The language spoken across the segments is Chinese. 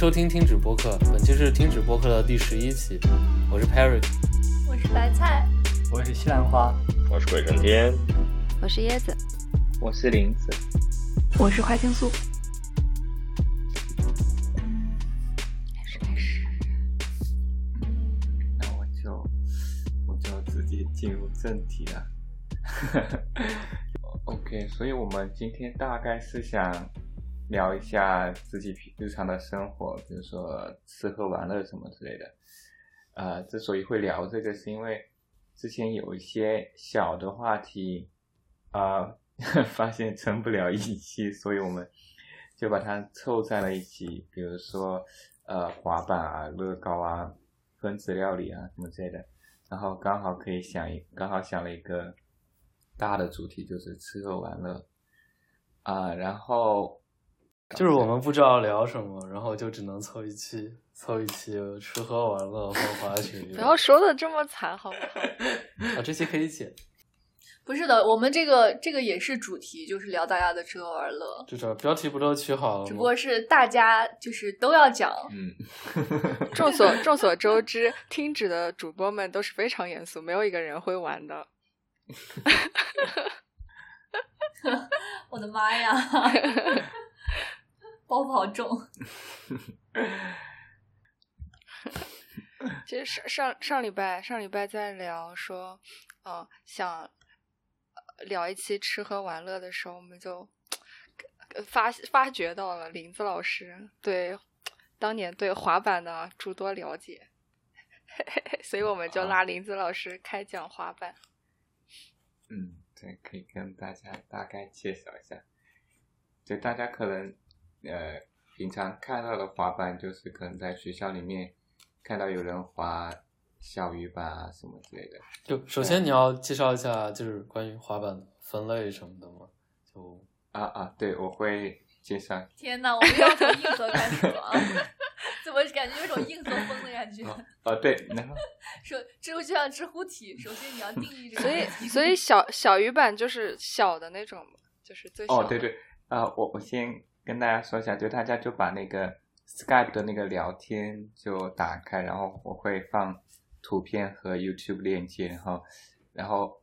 收听听止播客，本期是听止播客的第十一期，我是 Perry，我是白菜，我是西兰花，我是鬼神天，我是椰子，我是林子，我是花青素。开始开始，那我就我就直接进入正题了。OK，所以我们今天大概是想聊一下自己平日常的生活，比如说吃喝玩乐什么之类的。呃，之所以会聊这个，是因为之前有一些小的话题，啊、发现成不了一期，所以我们就把它凑在了一起。比如说，呃，滑板啊、乐高啊、分子料理啊什么之类的。然后刚好可以想一，刚好想了一个大的主题，就是吃喝玩乐啊、然后就是我们不知道聊什么，然后就只能凑一期，凑一期吃喝玩乐和滑雪。不要说的这么惨好不好？啊，这期可以剪，不是的，我们这个这个也是主题，就是聊大家的吃喝玩乐，就这标题不都取好了吗？只不过是大家就是都要讲。嗯，众所众所周知，听指的主播们都是非常严肃，没有一个人会玩的。我的妈呀，包袱好重。其实上上上礼拜上礼拜在聊说，嗯、想呃聊一期吃喝玩乐的时候，我们就呃发发掘到了林子老师对当年对滑板的诸多了解，所以我们就拉林子老师开讲滑板。嗯，对，可以跟大家大概介绍一下。就大家可能呃平常看到的滑板，就是可能在学校里面看到有人滑小鱼板啊什么之类的。就首先你要介绍一下，就是关于滑板分类什么的吗。就啊啊，对，我会介绍。天呐，我们要从硬核开始了啊！怎么感觉有种硬核风的感觉？啊啊，对，然后说知乎就像知乎体，首先你要定义这个所以。所以小小鱼板就是小的那种，就是最小的。哦，对对，啊、我我先跟大家说一下，就大家就把那个 Skype 的那个聊天就打开，然后我会放图片和 YouTube 链接，然后然后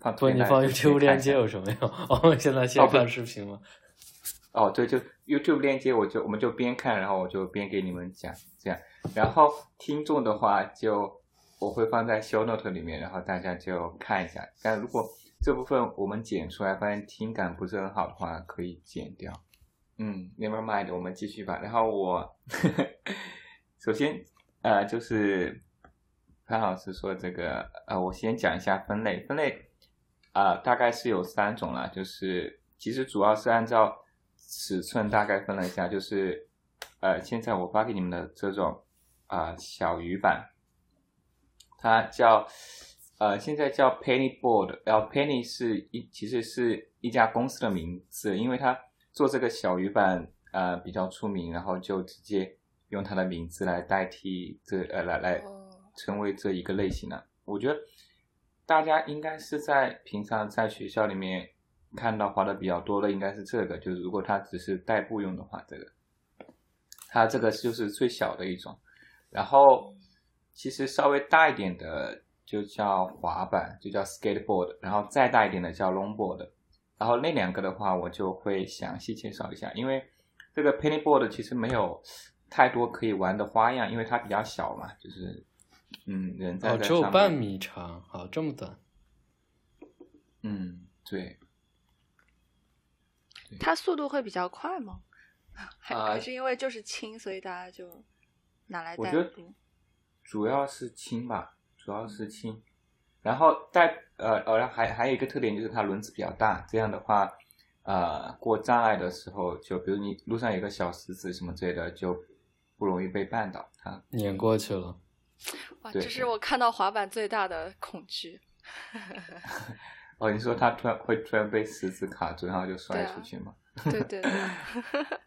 放图不，你放 YouTube 链接有什么用？我 们现在先哦不看视频吗？哦，对，就 YouTube 链接，我就我们就边看，然后我就边给你们讲，这样。然后听众的话就我会放在 Show Note 里面，然后大家就看一下。但如果这部分我们剪出来，发现听感不是很好的话，可以剪掉。嗯，Never mind，我们继续吧。然后我呵呵首先呃就是潘老师说这个呃，我先讲一下分类，分类啊、大概是有三种啦，就是其实主要是按照尺寸大概分了一下，就是呃，现在我发给你们的这种啊、小鱼板，它叫呃现在叫 Penny Board，然后 Penny 是一其实是一家公司的名字，因为它做这个小鱼板呃比较出名，然后就直接用它的名字来代替这呃来来哦成为这一个类型的。我觉得大家应该是在平常在学校里面看到滑的比较多的，应该是这个。就是如果它只是代步用的话，这个它这个就是最小的一种。然后其实稍微大一点的就叫滑板，就叫 skateboard，然后再大一点的叫 longboard。然后那两个的话，我就会详细介绍一下，因为这个 pennyboard 其实没有太多可以玩的花样，因为它比较小嘛，就是嗯，人在哦，只有半米长，好，这么短。嗯，对，它速度会比较快吗？还、啊还是因为就是轻，所以大家就拿来代我觉得步？主要是轻吧，主要是轻。然后带呃呃，然还还有一个特点就是它轮子比较大，这样的话，呃，过障碍的时候，就比如你路上有个小石子什么之类的，就不容易被绊倒。它碾过去了，哇，这是我看到滑板最大的恐惧。哦，你说它突然会突然被石子卡住，然后就摔出去吗？对对对，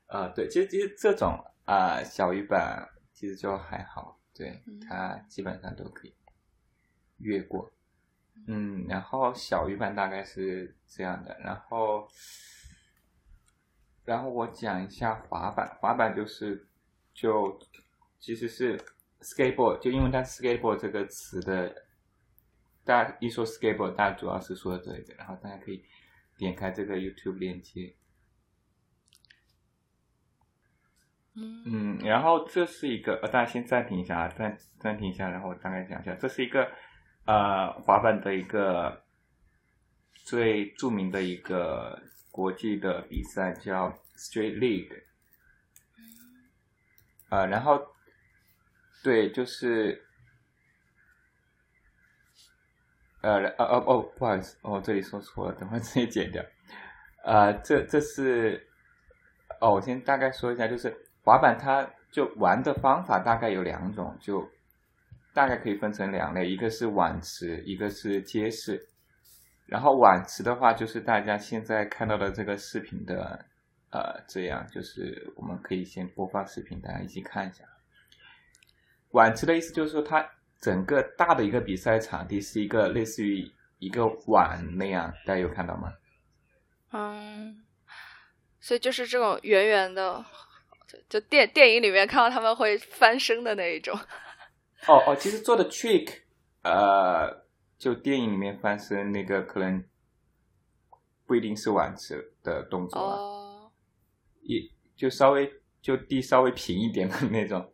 啊、对，其实其实这种啊、小鱼板其实就还好，对嗯它基本上都可以越过。嗯，然后小鱼板大概是这样的，然后然后我讲一下滑板，滑板就是就其实是 skateboard，就因为它 skateboard 这个词的，大家一说 skateboard，大家主要是说这个，然后大家可以点开这个 YouTube 链接。嗯嗯，然后这是一个，呃，大家先暂停一下啊，暂暂停一下，然后我大概讲一下，这是一个呃滑板的一个最著名的一个国际的比赛，叫 Street League。呃，然后对，就是呃呃哦哦，不好意思，哦，这里说错了，等会直接剪掉。呃，这这是哦，我先大概说一下，就是滑板它就玩的方法大概有两种，就大概可以分成两类，一个是碗池，一个是街式。然后碗池的话，就是大家现在看到的这个视频的，呃，这样就是我们可以先播放视频，大家一起看一下。碗池的意思就是说，它整个大的一个比赛场地是一个类似于一个碗那样，大家有看到吗？嗯，所以就是这种圆圆的，就就电电影里面看到他们会翻身的那一种。哦哦，其实做的 trick，呃，就电影里面翻身那个可能不一定是碗池的动作啊，哦，也就稍微就地稍微平一点的那种，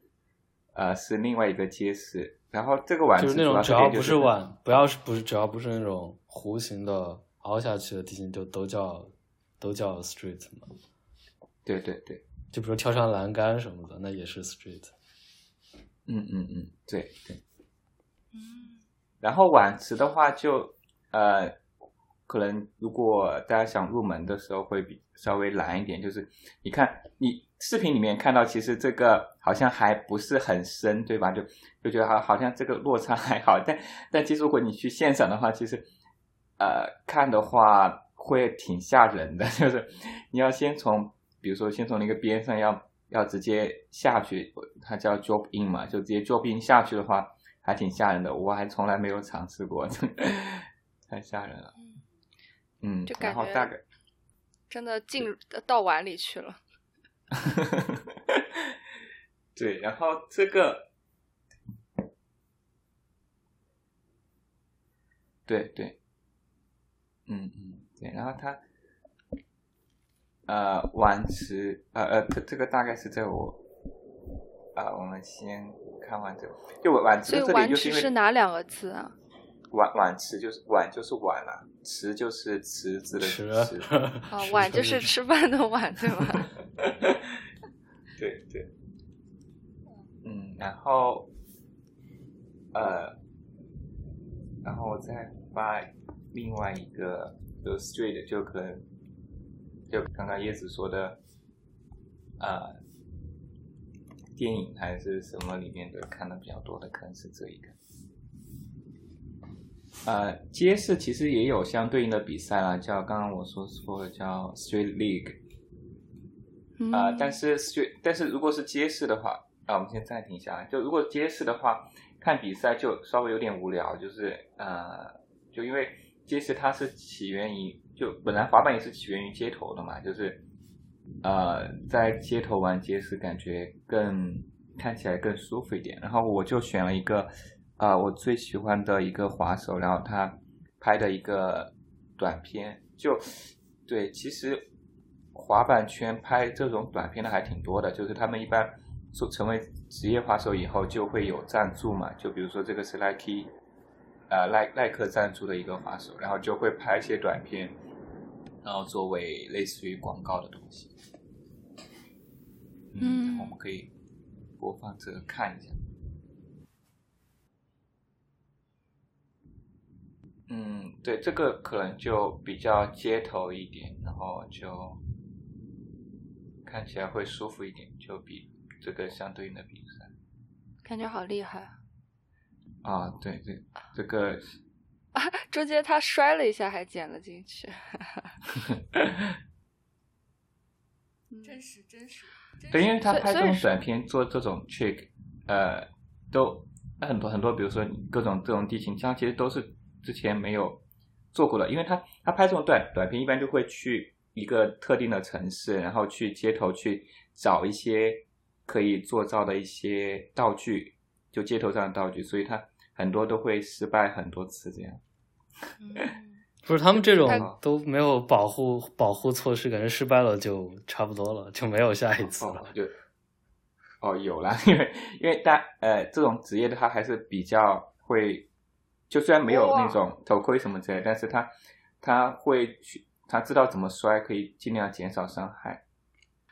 呃，是另外一个街式。然后这个碗就是那池主要种只要不是碗，不要是不是只要不是那种弧形的凹下去的地形，就都叫都叫 street 嘛。对对对，就比如跳上栏杆什么的，那也是 street。嗯嗯嗯，对对。嗯然后碗池的话就，呃，可能如果大家想入门的时候会比稍微难一点，就是你看你视频里面看到，其实这个好像还不是很深，对吧？就就觉得好好像这个落差还好，但但其实如果你去现场的话，其实呃看的话会挺吓人的，就是你要先从，比如说先从那个边上要要直接下去，它叫 drop in 嘛，就直接 drop in 下去的话。还挺吓人的，我还从来没有尝试过，太吓人了。嗯，就感觉大概真的进到碗里去了。对，然后这个，对对，嗯嗯对，然后它，呃，碗池，呃呃，这这个大概是在我，啊、我们先看完这个，就碗池所碗池就是因为是哪两个字啊？碗碗池就是碗就是碗啦、池就是池子的吃池。啊，碗就是 吃饭的碗，对吧？对对，嗯，然后，呃，然后我再发另外一个就 street，就可能就刚刚叶子说的，呃，电影还是什么里面的看的比较多的，可能是这一个。呃，街市其实也有相对应的比赛啦，叫刚刚我说说的叫 Street League，嗯啊、但是 street，但是如果是街市的话，啊，我们先暂停一下。就如果街市的话，看比赛就稍微有点无聊，就是呃，就因为街市它是起源于，就本来滑板也是起源于街头的嘛，就是呃，在街头玩街是感觉更看起来更舒服一点。然后我就选了一个啊、我最喜欢的一个滑手，然后他拍的一个短片，就对，其实滑板圈拍这种短片的还挺多的，就是他们一般做成为职业滑手以后就会有赞助嘛，就比如说这个是 Nike，呃耐耐克赞助的一个滑手，然后就会拍一些短片，然后作为类似于广告的东西。嗯我们可以播放这个看一下。嗯，对，这个可能就比较街头一点，然后就看起来会舒服一点，就比这个相对应的比赛感觉好厉害啊！啊，对对，这个 中间他摔了一下，还捡了进去。真实真实。对，因为他拍这种短片做这种 trick，呃，都很多很多，比如说各种这种地形，像其实都是之前没有做过的。因为他他拍这种短短片，一般就会去一个特定的城市，然后去街头去找一些可以做造的一些道具，就街头上的道具，所以他很多都会失败很多次这样。嗯不是他们这种都没有保护保护措施，感觉失败了就差不多了，就没有下一次了哦，。就哦有啦，因为因为大呃这种职业的他还是比较会，就虽然没有那种头盔什么之类，但是他他会去他知道怎么摔，可以尽量减少伤害。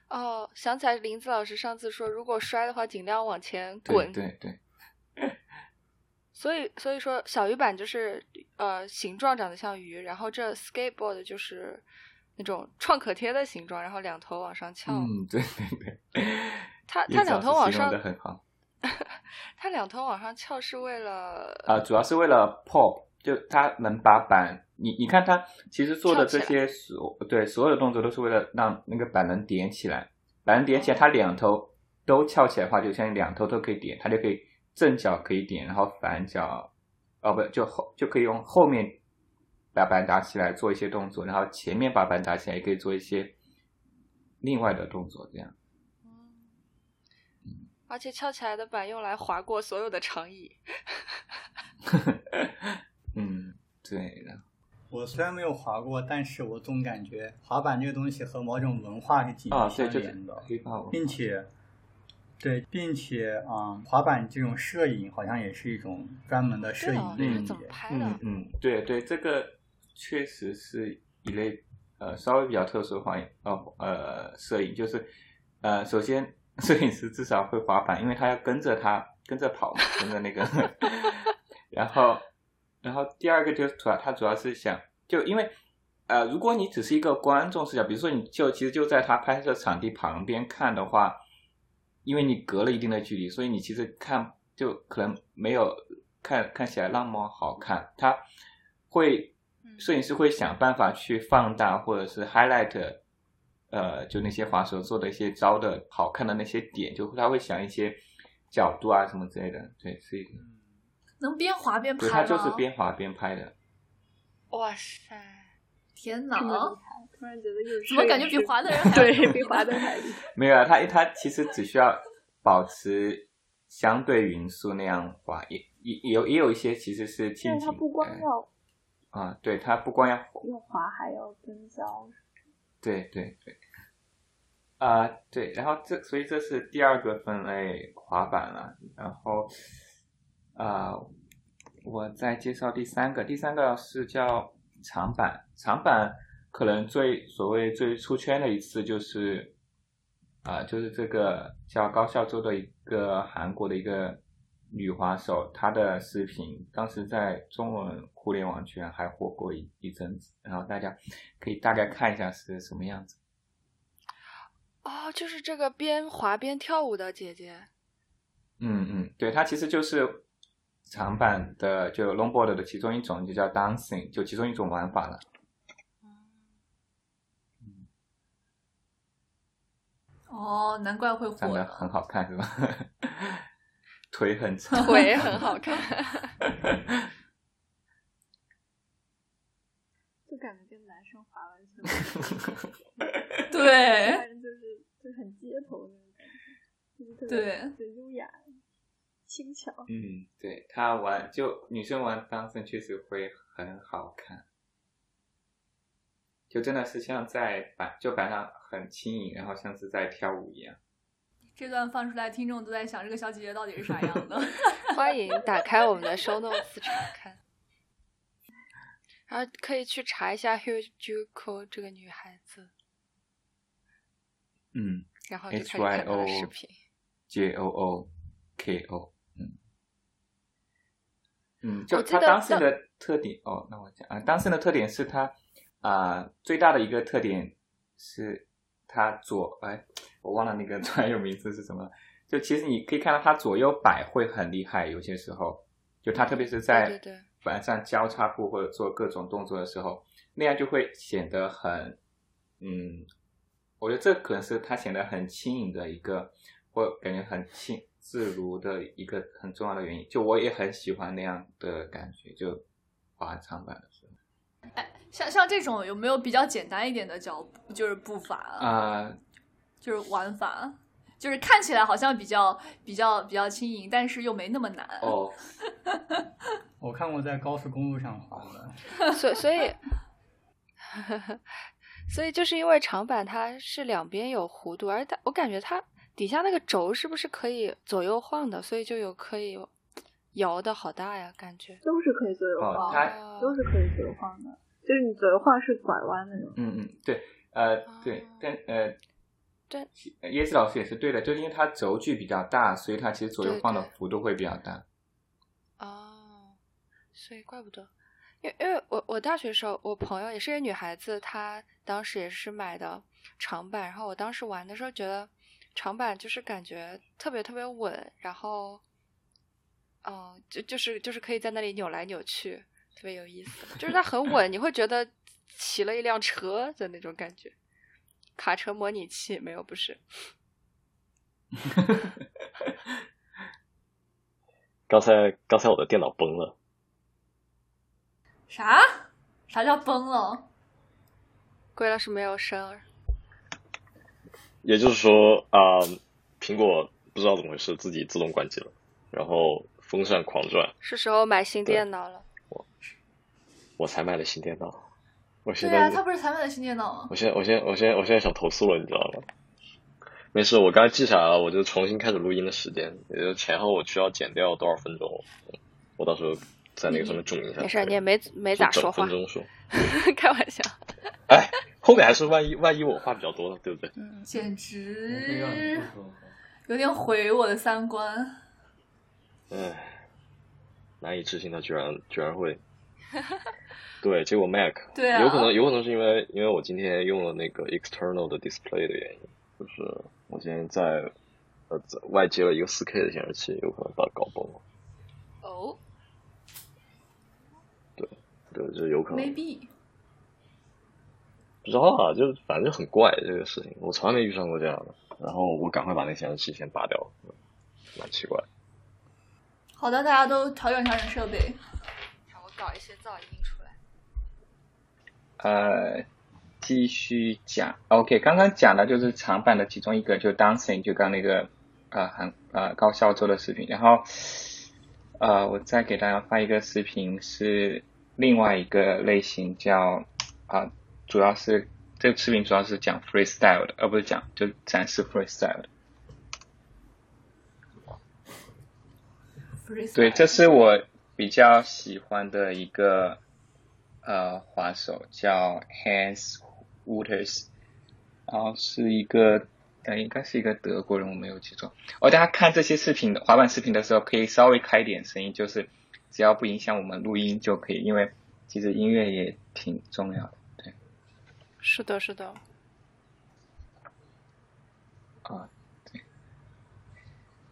哦，想起来林子老师上次说，如果摔的话，尽量往前对滚。对对，所以所以说小鱼板就是呃形状长得像鱼，然后这 skateboard 就是那种创可贴的形状，然后两头往上翘。嗯对对对，它它两头往上的很好。它两头往上翘是为了啊、主要是为了 pop，就它能把板，你你看它其实做的这些。所对所有的动作都是为了让那个板能点起来，板能点起来，它两头都翘起来的话，就相当于两头都可以点，它就可以正脚可以点，然后反脚，哦不就后就可以用后面把板打起来做一些动作，然后前面把板打起来也可以做一些另外的动作，这样。而且翘起来的板用来划过所有的长椅。嗯，对的。我虽然没有滑过，但是我总感觉滑板这个东西和某种文化是紧啊，密相连的，并且，对，并且啊、滑板这种摄影好像也是一种专门的摄影类嗯怎么别。拍的？嗯嗯，对对，这个确实是一类呃稍微比较特殊的话呃呃摄影，就是呃首先摄影师至少会滑板，因为他要跟着他跟着跑嘛，跟着那个，然后然后第二个就是主要他主要是想就因为。呃，如果你只是一个观众视角，比如说你就其实就在他拍摄场地旁边看的话，因为你隔了一定的距离，所以你其实看就可能没有看看起来那么好看。他会嗯摄影师会想办法去放大或者是 highlight，呃，就那些滑手做的一些招的好看的那些点，就他会想一些角度啊什么之类的。对，是一个，能边滑边，拍吗？他就是边滑边拍的。哇塞！天哪突然觉得又怎么感觉比滑的人 还对比滑的还厉？没有啊，他他其实只需要保持相对匀速那样滑，也也有也有一些其实是近景。但它不光呃要啊，对，它不光要要滑，还要跟焦。对对对，啊、对，然后这所以这是第二个分类滑板了，然后啊、我再介绍第三个，第三个是叫长板，长板可能最所谓最出圈的一次就是啊、就是这个叫高孝周的一个韩国的一个女滑手，她的视频当时在中文互联网圈还火过一一阵子，然后大家可以大概看一下是什么样子。哦，就是这个边滑边跳舞的姐姐。嗯嗯，对，她其实就是长板的就 longboard 的其中一种，就叫 dancing，就其中一种玩法了。哦，难怪会火长得很好看是吧？腿很长，腿很好看。就感觉跟男生滑完全不一样，对反正就是就是很街头那种感觉，就是特别对特别优雅、轻巧。嗯，对，他玩就女生玩 dancing 确实会很好看，就真的是像在板就板上很轻盈，然后像是在跳舞一样。这段放出来，听众都在想这个小姐姐到底是啥样的。欢迎打开我们的 show notes 查看，然后可以去查一下 Hyojuko 这个女孩子，嗯然后就，H 可以 Y 看她 O 的视频。J O O K O，嗯，嗯，就我记得它当时的特点哦，那我讲啊，当时的特点是它啊、最大的一个特点是它左哎，我忘了那个 专有名字是什么，就其实你可以看到它左右摆会很厉害，有些时候就它特别是在对对对。板上交叉步或者做各种动作的时候，那样就会显得很嗯，我觉得这可能是它显得很轻盈的一个，或感觉很轻自如的一个很重要的原因。就我也很喜欢那样的感觉，就滑长板的时候哎像像这种有没有比较简单一点的脚步，就是步伐，啊、就是玩法？就是看起来好像比较比较比较轻盈，但是又没那么难。哦，我看过在高速公路上滑的，所所以，所以就是因为长板它是两边有弧度，而它我感觉它底下那个轴是不是可以左右晃的，所以就有可以摇的好大呀，感觉。都是可以左右哦晃，它哦都是可以左右晃的，就是你左右晃是拐弯那种。嗯嗯，对，呃，对哦，但呃，对呃椰子老师也是对的，就是因为它轴距比较大，所以它其实左右晃的幅度会比较大。哦，所以怪不得，因为因为我我大学时候，我朋友也是一个女孩子，她当时也是买的长板，然后我当时玩的时候觉得长板就是感觉特别特别稳，然后，哦、就就是就是可以在那里扭来扭去，特别有意思，就是它很稳，你会觉得骑了一辆车的那种感觉，卡车模拟器没有不是，刚才刚才我的电脑崩了，啥？啥叫崩了？贵了是没有声儿，也就是说啊、苹果不知道怎么回事，自己自动关机了，然后风扇狂转，是时候买新电脑了。我我才买了新电脑，我现对啊，在他不是才买的新电脑吗？我现在我现在我现在我现在想投诉了，你知道吗？没事，我刚才记下来了，我就重新开始录音的时间，也就前后我需要减掉多少分钟，嗯我到时候在那个上面注明一下。没事，你也没没咋说话分，钟说。开玩笑。哎，后面还是万一万一我话比较多呢，对不对？简我可以让你直。有点毁我的三观。哎，难以置信，他居然居然会。对，结果 Mac 对啊有可能有可能是因为因为我今天用了那个 external 的 display 的原因，就是我今天在呃在外接了一个 4K 的显示器，有可能把它搞崩了。哦，对，就有可能。maybe 不知道啊，就是反正就很怪这个事情，我从来没遇上过这样的。然后我赶快把那显示器先拔掉，嗯蛮奇怪。好的，大家都调整调整设备。让我搞一些噪音出来。呃，继续讲，OK，刚刚讲的就是长板的其中一个，就 dancing，就刚那个呃韩呃高校做的视频，然后呃我再给大家发一个视频，是另外一个类型叫啊、主要是这个视频主要是讲 freestyle 的，而不是讲就展示 freestyle 的。对，这是我比较喜欢的一个呃滑手，叫 Hans Wouters，然后是一个呃应该是一个德国人，我没有记错。哦，大家看这些视频的滑板视频的时候，可以稍微开一点声音，就是只要不影响我们录音就可以，因为其实音乐也挺重要的。对是的，是的。啊，对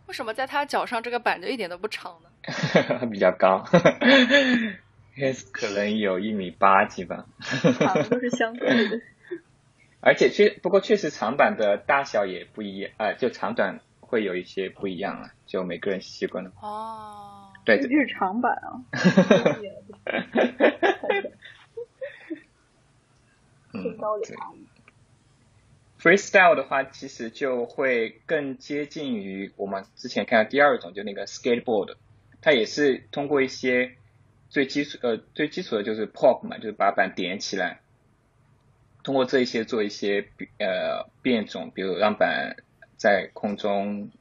为什么在他脚上这个板就一点都不长呢？比较高 可能有一米八几吧。好像都是相对的。而且确不过确实长板的大小也不一样，呃，就长短会有一些不一样啊，就每个人习惯了。哦，对，日常版啊，嗯最高的差异。freestyle 的话，其实就会更接近于我们之前看到第二种，就那个 skateboard，它也是通过一些最基础呃最基础的就是 pop 嘛，就是把板点起来，通过这一些做一些呃变种，比如让板在空中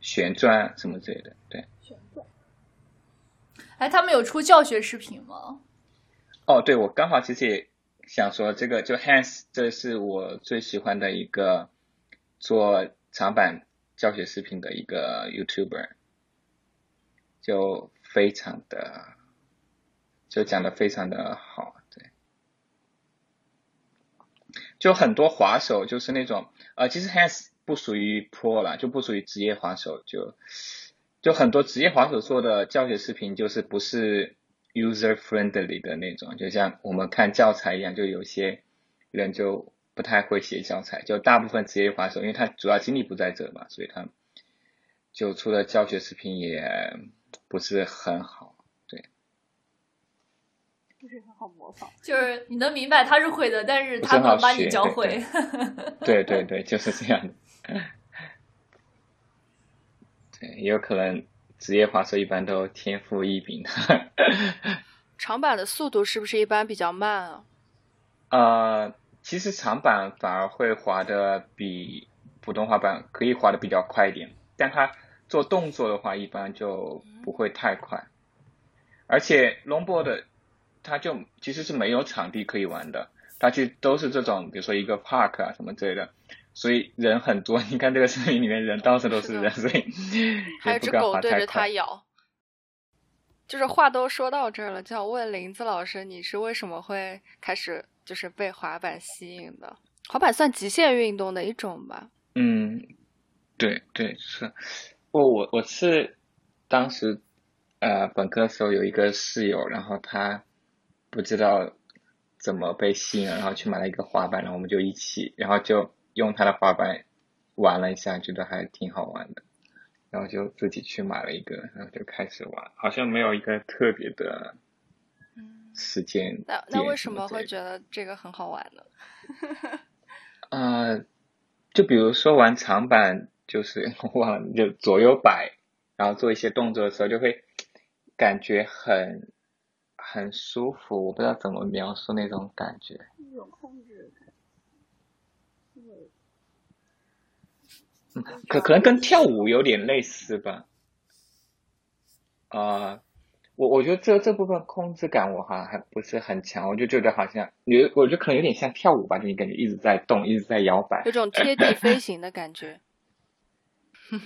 旋转什么之类的，对。哎，他们有出教学视频吗？哦，对，我刚好其实也想说这个，就 Hans，这是我最喜欢的一个做长板教学视频的一个 YouTuber，就非常的，就讲的非常的好，对，就很多滑手就是那种，呃，其实 Hans 不属于 Pro 啦，就不属于职业滑手，就就很多职业滑手做的教学视频就是不是 user friendly 的那种，就像我们看教材一样，就有些人就不太会写教材，就大部分职业滑手，因为他主要精力不在这嘛，所以他就出的教学视频也不是很好。对不是很好模仿。就是你能明白他是会的，但是他不能把你教会。对对对，就是这样的。对，也有可能职业滑手一般都天赋异禀的。长板的速度是不是一般比较慢啊？呃，其实长板反而会滑的比普通滑板可以滑的比较快一点，但它做动作的话一般就不会太快。而且 longboard 它就其实是没有场地可以玩的，它就都是这种，比如说一个 park 啊什么之类的，所以人很多。你看这个视频里面人到处都是人，所以 还有只狗对着它。咬。就是话都说到这儿了，就要问林子老师，你是为什么会开始就是被滑板吸引的？滑板算极限运动的一种吧？嗯，对对是，我我我是当时呃本科的时候有一个室友，然后他不知道怎么被吸引了，然后去买了一个滑板，然后我们就一起，然后就用他的滑板玩了一下，觉得还挺好玩的，然后就自己去买了一个，然后就开始玩，好像没有一个特别的时间那那为什么会觉得这个很好玩呢？呃，就比如说玩长板，就是我忘了，就左右摆，然后做一些动作的时候，就会感觉很很舒服。我不知道怎么描述那种感觉。一种控制感。对，嗯，可可能跟跳舞有点类似吧。啊、我我觉得这这部分控制感我好像还不是很强，我就觉得好像有，我觉得可能有点像跳舞吧，就你感觉一直在动，一直在摇摆有。种贴地飞行的感觉。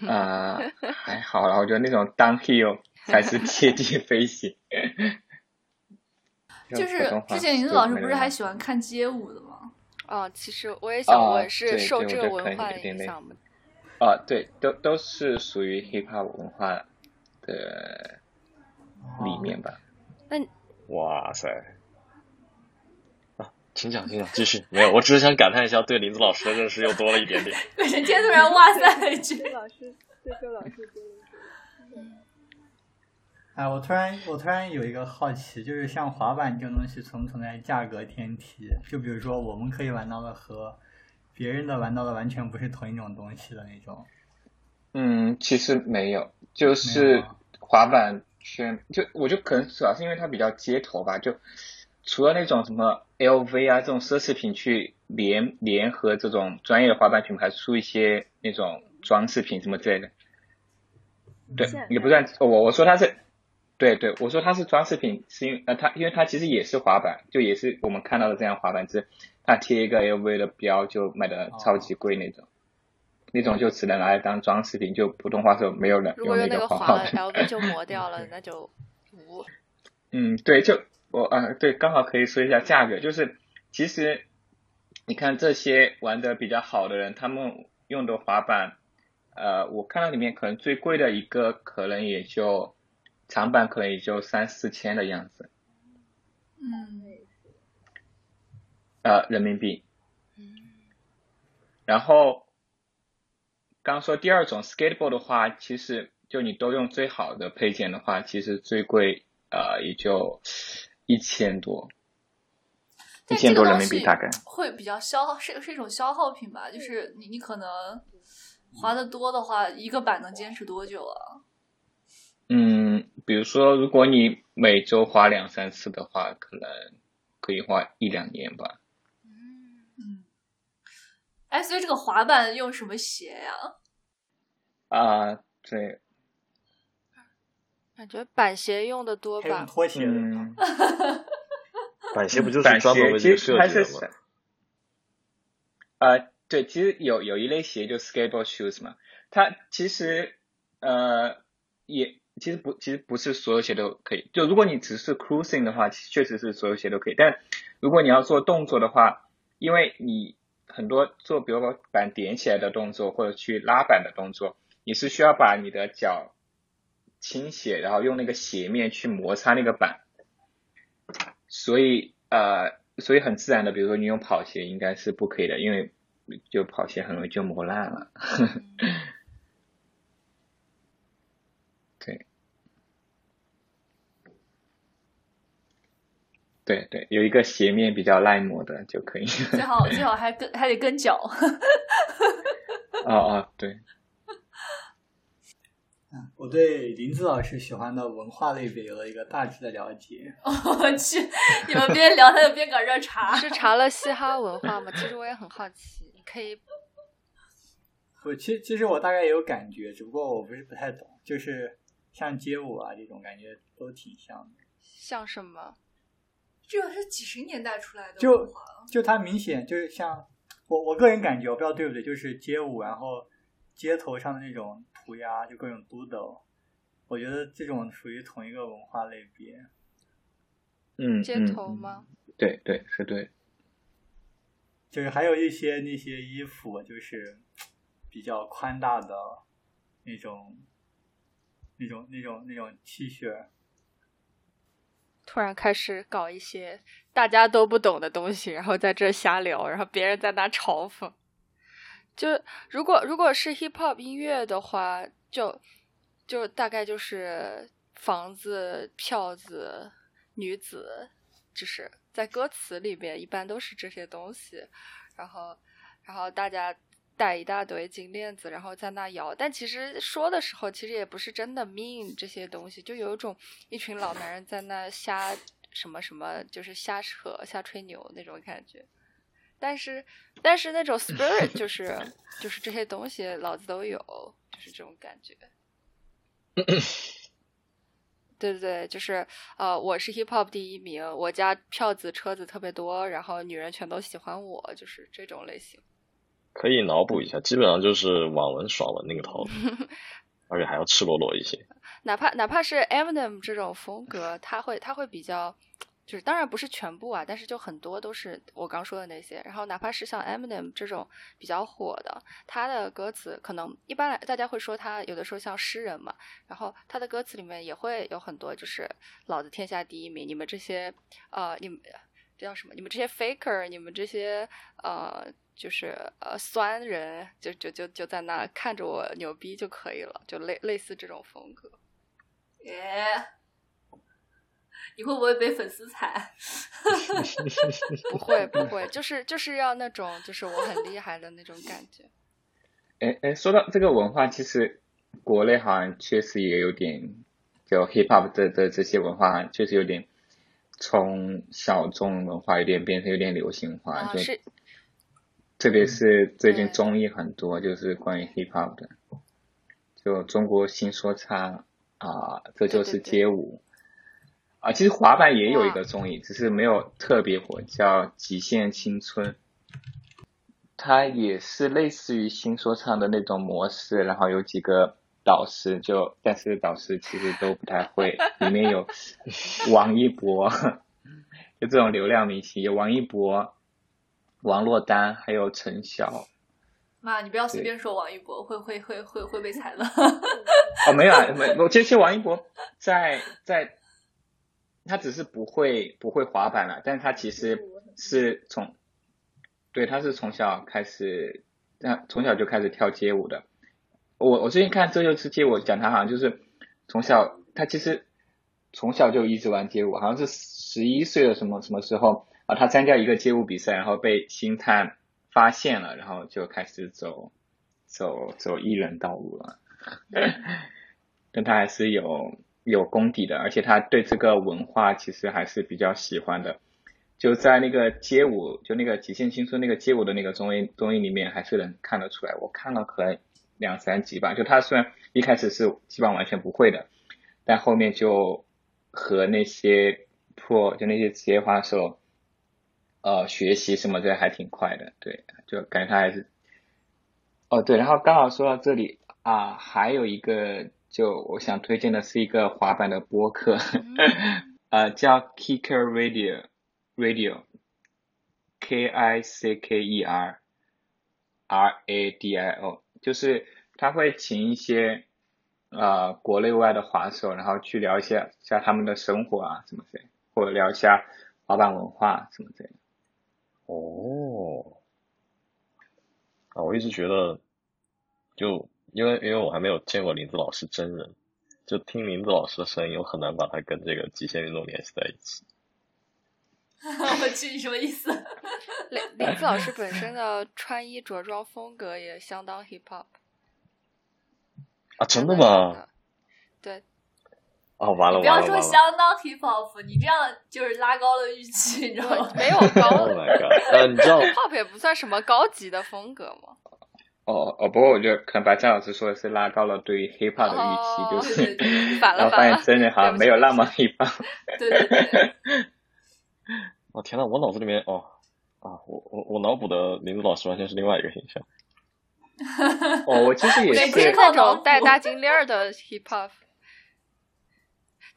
呃，还好啦，我觉得那种 downhill 才是贴地飞行。就是之前林子老师不是还喜欢看街舞的吗？哦，其实我也想哦问，是受这个文化影响吗？啊，对，都都是属于 hip hop 文化的里面吧。那哇塞！啊，请讲，请讲，继续。没有，我只是想感叹一下，对林子老师的认识又多了一点点。为什么今天突然哇塞了一句？老师对周老师多了。哎，我突然我突然有一个好奇，就是像滑板这种东西存不存在价格天梯？就比如说我们可以玩到的和别人的玩到的完全不是同一种东西的那种。嗯，其实没有，就是滑板圈，就我就可能主要是因为它比较街头吧，就除了那种什么 LV 啊这种奢侈品去联联合这种专业的滑板品牌出一些那种装饰品什么之类的，对，也不算我我说它是，对对，我说它是装饰品，是因为呃它因为它其实也是滑板，就也是我们看到的这样滑板，只是它贴一个 LV 的标就卖的超级贵那种。那种就只能拿来当装饰品，就普通话说没有人用那个那滑板。，LV 就磨掉了，那就无。嗯，对，就我啊、对，刚好可以说一下价格，就是其实你看这些玩的比较好的人，他们用的滑板，呃，我看到里面可能最贵的一个可能也就长板可能也就三四千的样子，嗯，呃，人民币。然后刚说第二种 skateboard 的话，其实就你都用最好的配件的话，其实最贵呃也就一千多，一但千多人民币大概。会比较消耗，是是一种消耗品吧？就是你你可能滑的多的话，一个板能坚持多久啊？嗯，比如说如果你每周滑两三次的话，可能可以滑一两年吧。嗯，哎，所以这个滑板用什么鞋呀？啊、对，感觉板鞋用的多吧？拖鞋的嗯，板鞋不就是板专门为这个鞋其实还是设计的吗？呃，对，其实有有一类鞋就 skateboard shoes 嘛，它其实呃也其实不其实不是所有鞋都可以，就如果你只是 cruising 的话，确实是所有鞋都可以，但如果你要做动作的话，因为你很多做比如说板点起来的动作或者去拉板的动作，你是需要把你的脚倾斜，然后用那个斜面去摩擦那个板，所以呃，所以很自然的，比如说你用跑鞋应该是不可以的，因为就跑鞋很容易就磨烂了。对，对对，有一个鞋面比较耐磨的就可以。最好 最好还跟还得跟脚。哦哦，对，我对林子老师喜欢的文化类别有了一个大致的了解。我去，你们边聊他就边搁这儿查。是查了嘻哈文化吗？其实我也很好奇，你可以我，其其实我大概也有感觉，只不过我不是不太懂，就是像街舞啊这种感觉都挺像的。像什么？这个是几十年代出来的就文化就它明显就是像我我个人感觉，我不知道对不对，就是街舞，然后街头上的那种涂鸦，就各种 doodle，我觉得这种属于同一个文化类别。嗯，街嗯头吗？嗯对对是对，就是还有一些那些衣服，就是比较宽大的那种、那种、那种、那种 T 恤。突然开始搞一些大家都不懂的东西，然后在这瞎聊，然后别人在那嘲讽。就如果如果是 hip hop 音乐的话，就就大概就是房子、票子、女子，就是在歌词里边一般都是这些东西，然后然后大家戴一大堆金链子，然后在那摇。但其实说的时候，其实也不是真的 mean 这些东西，就有一种一群老男人在那瞎什么什么，就是瞎扯、瞎吹牛那种感觉。但是，但是那种 spirit 就是就是这些东西老子都有，就是这种感觉。对对对，就是呃，我是 hip hop 第一名，我家票子车子特别多，然后女人全都喜欢我，就是这种类型。可以脑补一下，基本上就是网文爽文那个套路，而且还要赤裸裸一些。哪怕哪怕是 Eminem 这种风格，他会他会比较，就是当然不是全部啊，但是就很多都是我刚说的那些。然后哪怕是像 Eminem 这种比较火的，他的歌词可能一般来大家会说他有的时候像诗人嘛，然后他的歌词里面也会有很多就是老子天下第一名，你们这些呃你们这叫什么？你们这些 faker，你们这些呃。就是呃酸人，就就就就在那看着我牛逼就可以了，就类类似这种风格。耶，你会不会被粉丝踩？不会不会，就是就是要那种就是我很厉害的那种感觉。哎哎，说到这个文化，其实国内好像确实也有点，就 hip hop 的的这些文化，确实有点从小众文化有点变成有点流行化，啊，，就是特别是最近综艺很多就是关于 hip hop 的，就中国新说唱啊，这就是街舞。啊，其实滑板也有一个综艺，只是没有特别火，叫《极限青春》。它也是类似于新说唱的那种模式，然后有几个导师就，但是导师其实都不太会，里面有 王一博，就这种流量明星，有王一博、王珞丹，还有陈晓。妈，你不要随便说王一博，会会会会会被踩的。哦，没有啊，没，我其实王一博在在，他只是不会不会滑板了，但是他其实是从，对，他是从小开始，那从小就开始跳街舞的。我我最近看这就是街舞，讲他好像就是从小，他其实从小就一直玩街舞，好像是十一岁的什么什么时候啊，他参加一个街舞比赛，然后被星探发现了，然后就开始走走走艺人道路了。但他还是有有功底的，而且他对这个文化其实还是比较喜欢的。就在那个街舞，就那个《极限青春》那个街舞的那个综艺综艺里面，还是能看得出来。我看了可能两三集吧，就他虽然一开始是基本上完全不会的，但后面就和那些 pro 就那些职业滑手，呃，学习什么的还挺快的。对，就感觉他还是。哦，对，然后刚好说到这里啊，还有一个就我想推荐的是一个滑板的播客，呃，叫 Kicker Radio Radio，K I C K E R R A D I O，就是他会请一些呃国内外的滑手，然后去聊一下下他们的生活啊什么之类，或者聊一下滑板文化什么之类的。哦，啊，我一直觉得，就因为因为我还没有见过林子老师真人，就听林子老师的声音，我很难把他跟这个极限运动联系在一起。我去，你什么意思？林林子老师本身的穿衣着装风格也相当 hip hop。啊，真的吗？对，啊，完了不要说相当 hip hop，你这样就是拉高了预期，你知道吗？没有高！Oh my god！呃，你知道 pop 也不算什么高级的风格嘛。哦哦，不过我觉得可能把张老师说的是拉高了对于 hip hop 的预期，哦就是然后发现反了，真人好像没有那么 hip hop。对对对，哦天呐，我脑子里面哦啊，我我我脑补的林子老师完全是另外一个形象。哦，我其实也是是，那种戴大金链儿的 hip hop，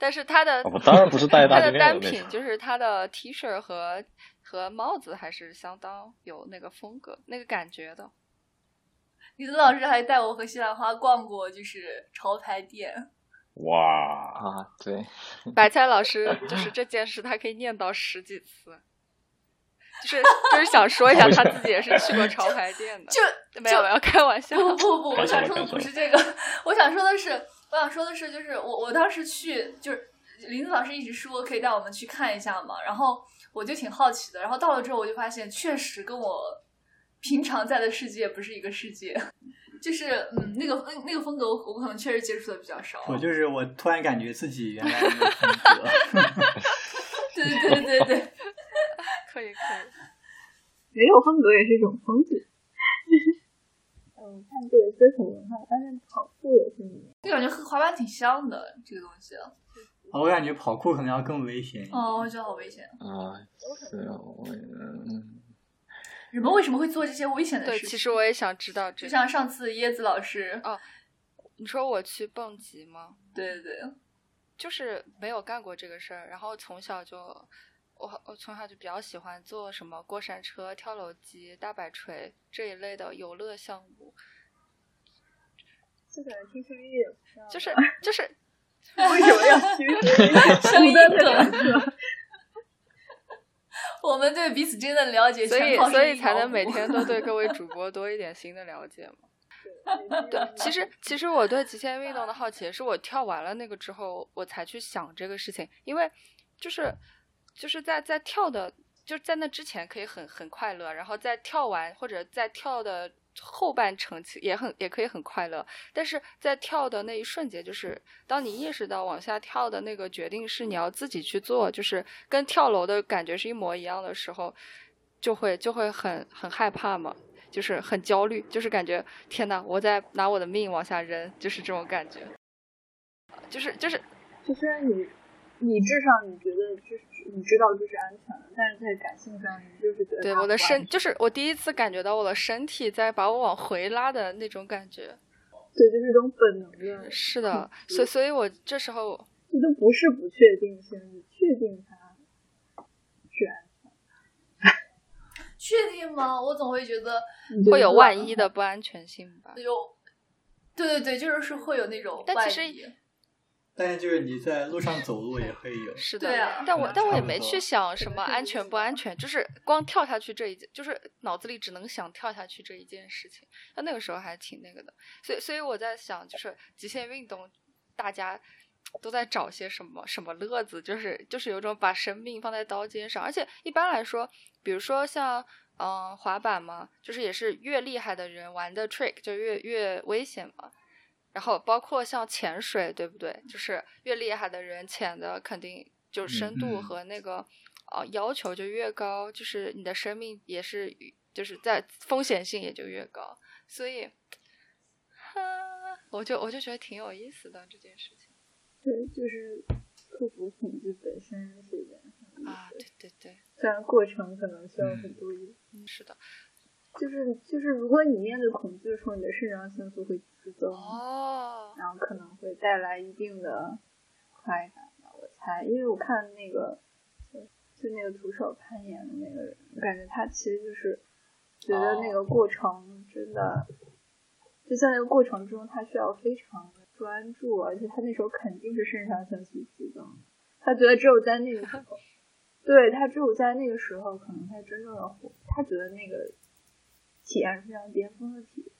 但是他的哦，我当然不是戴 大他的。单品就是他的 T 恤和和帽子还是相当有那个风格、那个感觉的。李子老师还带我和西兰花逛过，就是潮牌店。哇，啊，对，白菜老师就是这件事，他可以念叨十几次，就是就是想说一下他自己也是去过潮牌店的。就没有没有开玩笑，不不不，我想说的不是这个，我想说的是，我想说的是，就是我我当时去，就是林子老师一直说可以带我们去看一下嘛，然后我就挺好奇的，然后到了之后我就发现，确实跟我平常在的世界不是一个世界，就是嗯，那个那那个风格我我可能确实接触的比较少。我就是我突然感觉自己原来那个风格，对对对 对对，可以可以。没有风格也是一种风景。嗯，看这个街头文化，发现跑酷也是。就感觉和滑板挺像的这个东西。我感觉跑酷可能要更危险。哦，我觉得好危险。啊，是哦，我嗯，人们为什么会做这些危险的对，事情？其实我也想知道这个。就像上次椰子老师，哦你说我去蹦极吗？对对对，就是没有干过这个事儿，然后从小就，我我从小就比较喜欢做什么过山车、跳楼机、大摆锤这一类的游乐项目，这个听声音也不像。就是 就是 为什么要区分？声音我们对彼此真的了解，所以所以才能每天都对各位 主播多一点新的了解嘛。对，其实其实我对极限运动的好奇，是我跳完了那个之后，我才去想这个事情，因为就是就是在在跳的，就是在那之前可以很很快乐，然后在跳完或者在跳的后半程也很也可以很快乐，但是在跳的那一瞬间，就是当你意识到往下跳的那个决定是你要自己去做，就是跟跳楼的感觉是一模一样的时候，就会就会很很害怕嘛。就是很焦虑，就是感觉天呐，我在拿我的命往下扔，就是这种感觉，就是就是就是你你理智上你觉得就是你知道这是安全的，但是在感性上你就是觉得对我的身，就是我第一次感觉到我的身体在把我往回拉的那种感觉。对，就是一种本能的，是的，所以所以我这时候这都不是不确定性，你确定它是安全 确定吗？我总会觉得会有万一的不安全性吧。有，对对对，就是是会有那种但其实万一。但是就是你在路上走路也会有，是的，对啊但我但我也没去想什么安全不安全，就是光跳下去这一件，就是脑子里只能想跳下去这一件事情。那那个时候还挺那个的，所以所以我在想，就是极限运动，大家都在找些什么什么乐子，就是就是有种把生命放在刀尖上，而且一般来说，比如说像嗯、呃滑板嘛，就是也是越厉害的人玩的 trick 就越越危险嘛。然后包括像潜水，对不对？就是越厉害的人潜的肯定就深度和那个呃要求就越高，就是你的生命也是就是在风险性也就越高，所以，哈，我就我就觉得挺有意思的这件事情。对，就是克服恐惧本身是一件啊，对对对，虽然过程可能需要很多嗯，是的，就是就是，如果你面对恐惧的时候，你的肾上腺素会激增，哦，然后可能会带来一定的快感吧。我猜，因为我看那个就就那个徒手攀岩的那个人，我感觉他其实就是觉得那个过程真的，就在那个过程中，他需要非常的专注，而且他那时候肯定是肾上腺素激增，他觉得只有在那个时候。对他只有在那个时候，可能才真正的活。他觉得那个体验是非常巅峰的体验，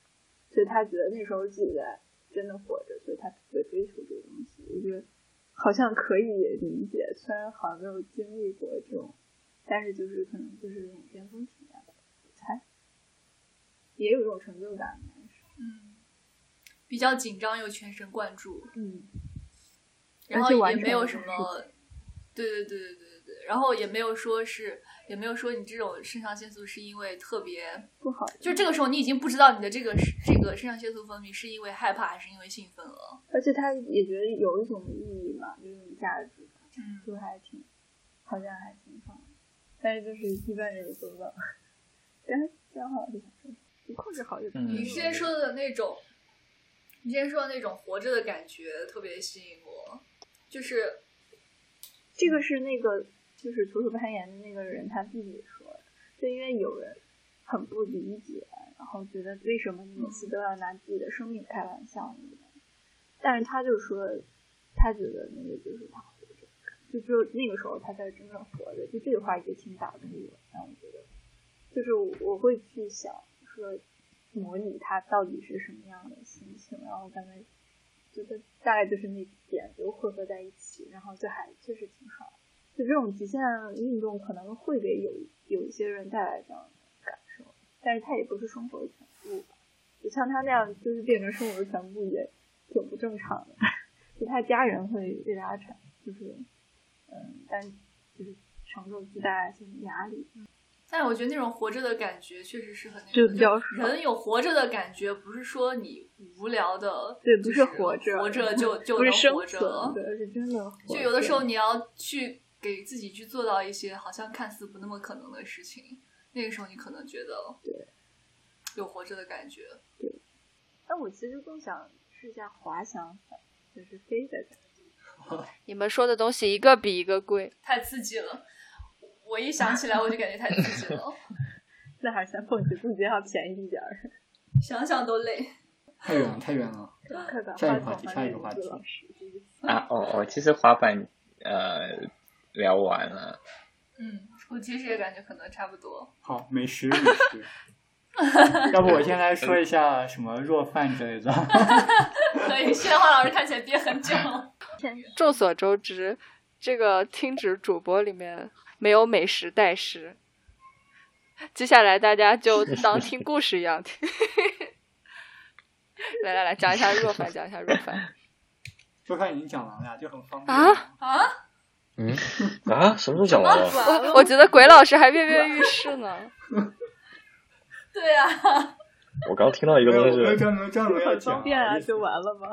所以他觉得那时候自己在真的活着，所以他特别追求这个东西。我觉得好像可以理解，虽然好像没有经历过这种，但是就是可能就是那种巅峰体验。有成就感。嗯，比较紧张又全神贯注，嗯，然后也没有什么，对对对对对对对，然后也没有说是，也没有说你这种肾上腺素是因为特别，不好，就这个时候你已经不知道你的这个这个肾上腺素分泌是因为害怕还是因为兴奋了。而且他也觉得有一种意义嘛，就是有价值感，嗯，就还挺，好像还挺好的。但是就是一般人也做不到。但是这样好就想说，你控制好就可以嗯你之前说的那种，你之前说的那种活着的感觉特别吸引我，就是这个是那个就是徒手攀岩的那个人他自己说的，就因为有人很不理解，然后觉得为什么你每次都要拿自己的生命开玩笑，但是他就说，他觉得那个就是他活着，就只有那个时候他才真正活着，就这句话也挺打动我，让我觉得，就是我会去想说，模拟他到底是什么样的心情，然后感觉觉得大概就是那点就混合在一起，然后就还确实挺爽。就这种极限运动可能会给有有一些人带来这样的感受，但是它也不是生活的全部吧。就像他那样，就是变成生活的全部也挺不正常的。就他家人会为他产，就是嗯，但就是承受巨大的心理压力。但是我觉得那种活着的感觉确实是很那个，就比较爽人有活着的感觉，不是说你无聊的，对不是活着活着就就不是生能活着，是真的。就有的时候你要去给自己去做到一些好像看似不那么可能的事情，那个时候你可能觉得对有活着的感觉。对但我其实更想试一下滑翔伞，就是飞的感觉。你们说的东西一个比一个贵。太刺激了！我一想起来我就感觉太刺激了，那还是先蹦极，蹦极要便宜一点儿。想想都累。太远了，太远了。快把下一个话题下一个话题啊，哦哦，其实滑板呃聊完了，嗯，我其实也感觉可能差不多。好，美食美食。要不我先来说一下什么弱饭之类的。可以，谢华老师看起来憋很久了。众所周知，这个听指主播里面没有美食代师。接下来大家就当听故事一样听。来来来，讲一下弱饭，讲一下弱饭。弱饭已经讲完了呀，就很方便。啊啊？嗯 啊，什么时候讲完了？我我觉得鬼老师还跃跃欲试呢。对呀、我刚听到一个东西，没有专门专门要很讲方便啊，就完了吗？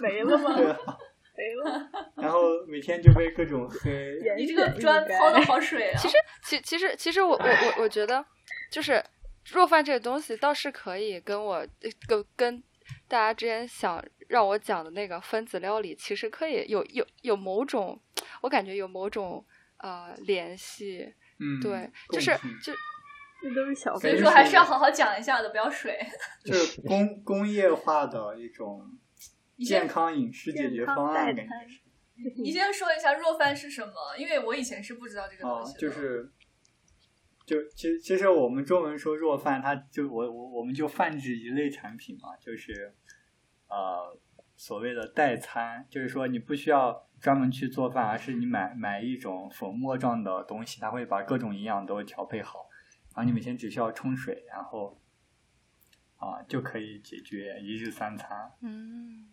没了吗？对啊 没了。然后每天就被各种黑。你这个砖抛的好水啊！其实，其其实其实我我我我觉得，就是若饭这个东西倒是可以跟我跟跟大家之前想让我讲的那个分子料理，其实可以有有有某种，我感觉有某种呃联系。嗯，对，就是就这都是小所以说还是要好好讲一下的，不要水。就是工工业化的一种健康饮食解决方案，感觉是。你先说一下弱饭是什么，因为我以前是不知道这个哦东西的。，就是，就其其实我们中文说弱饭，它就我我我们就泛指一类产品嘛，就是呃所谓的代餐，就是说你不需要专门去做饭，而是你买买一种粉末状的东西，它会把各种营养都调配好，然后你每天只需要冲水，然后啊、就可以解决一日三餐。嗯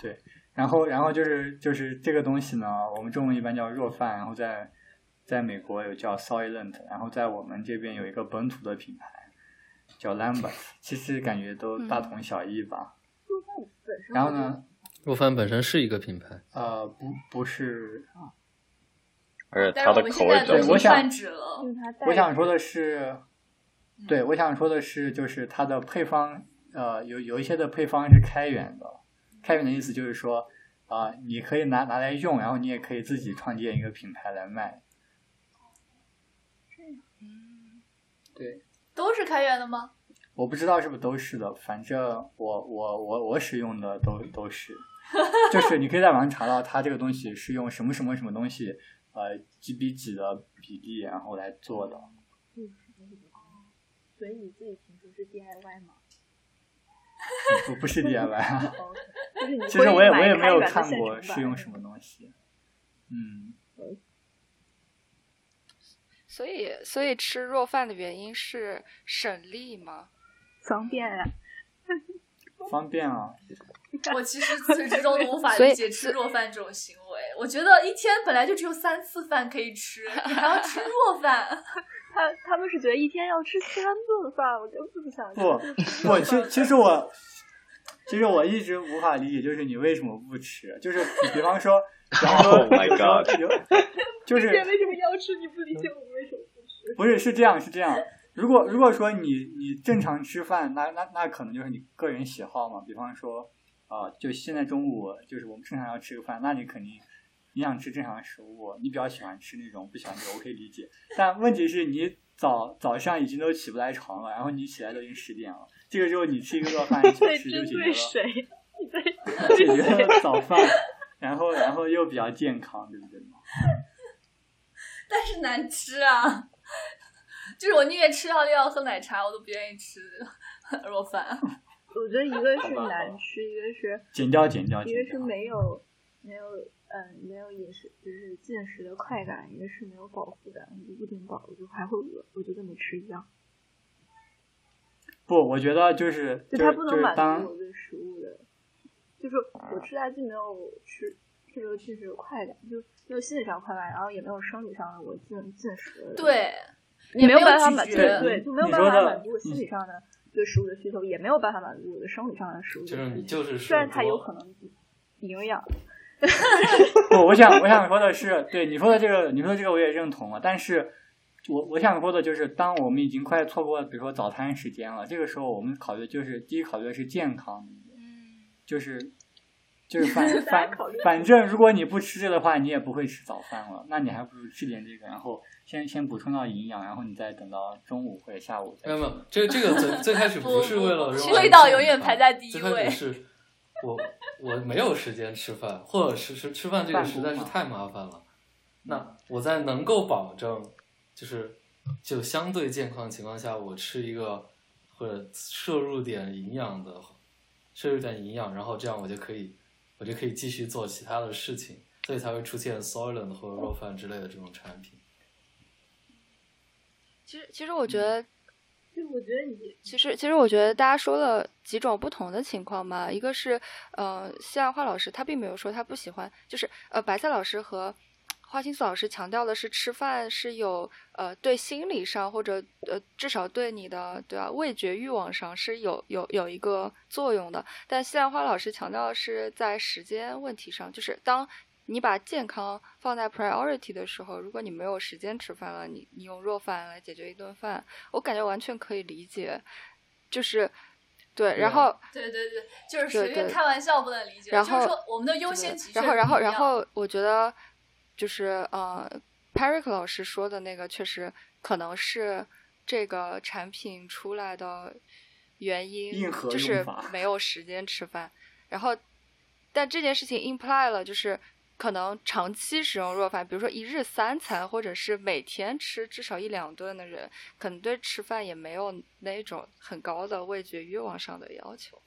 对，然后然后就是就是这个东西呢，我们中文一般叫热饭，然后在在美国有叫 Soylent，然后在我们这边有一个本土的品牌叫 Lambert，其实感觉都大同小异吧。然后呢，若帆本身是一个品牌，呃，不不是，而且它的口味比较了我想说的是，嗯对，我想说的是，就是它的配方，呃，有有一些的配方是开源的。开源的意思就是说，啊、你可以拿拿来用，然后你也可以自己创建一个品牌来卖。对，都是开源的吗？我不知道是不是都是的，反正我我我我使用的都都是，就是你可以在网上查到它这个东西是用什么什么什么东西，呃，几比几的比例，然后来做的。所以你自己平时是 DIY 吗？不不是 DIY 啊。哦，就是你其实我也我也没有看过是用什么东西。嗯，所以所以吃肉饭的原因是省力吗？方便呀、方便啊。我其实始至终都无法理解吃弱饭这种行为。我觉得一天本来就只有三次饭可以吃，你还要吃弱饭。他他们是觉得一天要吃三顿饭，我根本不想吃。不我，其其实我其实我一直无法理解，就是你为什么不吃？就是比比方说，然后说 Oh my God 就是为什么要吃？你不理解我为什么不吃？不是是这样是这样。如果如果说你你正常吃饭，那那那可能就是你个人喜好嘛。比方说，啊、就现在中午就是我们正常要吃个饭，那你肯定你想吃正常食物，你比较喜欢吃那种，不喜欢这个我可以理解。但问题是你早早上已经都起不来床了，然后你起来都已经十点了，这个时候你吃一个热饭一起在吃就针 解决了。对谁？你在解决了早饭，然后然后又比较健康，对不对？但是难吃啊！就是我宁愿吃奥利奥喝奶茶，我都不愿意吃肉饭。我觉得一个是难吃，一个是减掉减掉一个是。没有没有嗯没有饮食就是进食的快感，一个是没有饱腹感，不顶饱，我就还会饿，我就跟没吃一样。不，我觉得就是就它不能满足我对食物的，就是我吃下去没有吃这个进食有快感，就没有心理上快感，然后也没有生理上的我进进食的。，对，你没有办法满足，对，就没有办法满足我心理上的对食物的需求，也没有办法满足我的生理上的食物的需求。就是你就是虽然它有可能营养，不，我想我想说的是，对你说的这个，你说的这个我也认同了。但是我我想说的就是，当我们已经快错过，比如说早餐时间了，这个时候我们考虑就是第一考虑的是健康，嗯，就是就是反 反反正如果你不吃这个的话，你也不会吃早饭了，那你还不如吃点这个，然后先先补充到营养，然后你再等到中午或者下午再。没有没有，这这个最最开始不是为了让我味道健永远排在第一最开位始是我我没有时间吃饭，或者是吃吃饭这个实在是太麻烦了。那我在能够保证就是就相对健康的情况下，我吃一个或者摄入点营养的，摄入点营养，然后这样我就可以我就可以继续做其他的事情，所以才会出现 Soylent 或者肉饭之类的这种产品。其实其实我觉得就我觉得你其实，其实我觉得大家说了几种不同的情况嘛，一个是，呃，西兰花老师他并没有说他不喜欢，就是呃，白菜老师和花青素老师强调的是吃饭是有呃对心理上或者呃至少对你的对吧、味觉欲望上是有有有一个作用的，但西兰花老师强调的是在时间问题上，就是当你把健康放在 priority 的时候，如果你没有时间吃饭了，你你用肉饭来解决一顿饭，我感觉完全可以理解，就是对，然后对对对，就是随便开玩笑不能理解。然后就是说我们的优先级然后，然后，然后，我觉得就是呃 p a r i k 老师说的那个，确实可能是这个产品出来的原因就是没有时间吃饭。然后，但这件事情 imply 了，就是可能长期使用肉饭，比如说一日三餐，或者是每天吃至少一两顿的人，可能对吃饭也没有那种很高的味觉欲望上的要求。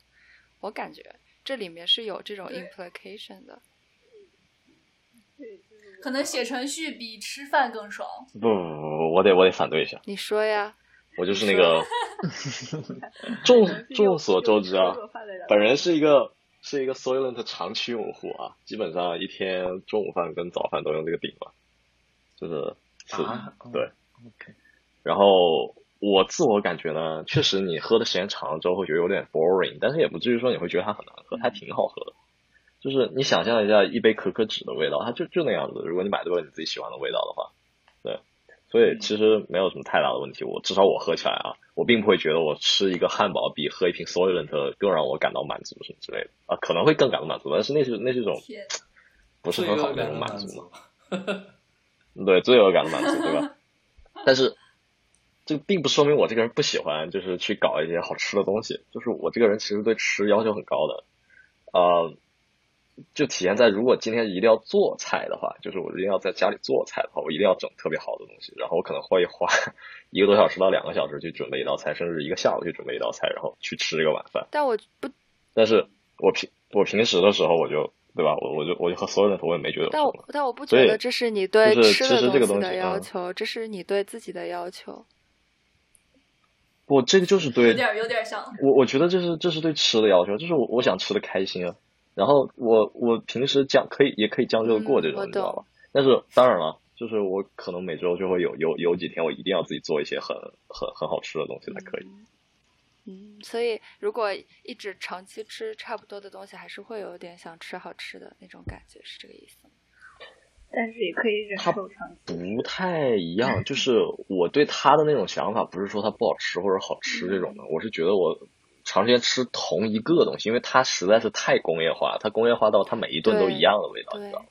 我感觉这里面是有这种 implication 的。可能写程序比吃饭更爽。不不不不，我得我得反对一下，你说呀？我就是那个 众众所周知啊，本人是一个是一个 Soylent 长期用户啊，基本上一天中午饭跟早饭都用这个顶嘛，就是是、啊对。OK，然后我自我感觉呢，确实你喝的时间长了之后会觉得有点 boring，但是也不至于说你会觉得它很难喝，它挺好喝的。就是你想象一下一杯可可脂的味道，它就就那样子。如果你买对了你自己喜欢的味道的话，对，所以其实没有什么太大的问题。我至少我喝起来啊，我并不会觉得我吃一个汉堡比喝一瓶 Soylent 更让我感到满足什么之类的啊，可能会更感到满足，但是那是那是一种，不是很好的那种满足。对罪恶感的满足，对吧？但是这并不说明我这个人不喜欢，就是去搞一些好吃的东西。就是我这个人其实对吃要求很高的，呃，就体现在如果今天一定要做菜的话，就是我一定要在家里做菜的话，我一定要整特别好的东西，然后我可能会花 一个多小时到两个小时去准备一道菜，甚至一个下午去准备一道菜，然后去吃这个晚饭。但我不，但是我平我平时的时候我就对吧？我我就我就和所有人我也没觉得有但我什么。但我不觉得这是你对就是吃其实这个的西的东西嗯要求，这是你对自己的要求。不，这个就是对有点有点像。我我觉得这是这是对吃的要求，就是我我想吃的开心啊。然后我我平时将可以也可以将就过这种，嗯你知道吧？但是当然了，就是我可能每周就会有有有几天我一定要自己做一些很很很好吃的东西才可以。嗯，所以如果一直长期吃差不多的东西，还是会有点想吃好吃的那种感觉，是这个意思吗？但是也可以忍受长期。不太一样，就是我对它的那种想法，不是说它不好吃或者好吃这种的，我是觉得我长时间吃同一个东西，因为它实在是太工业化，它工业化到它每一顿都一样的味道，你知道吗？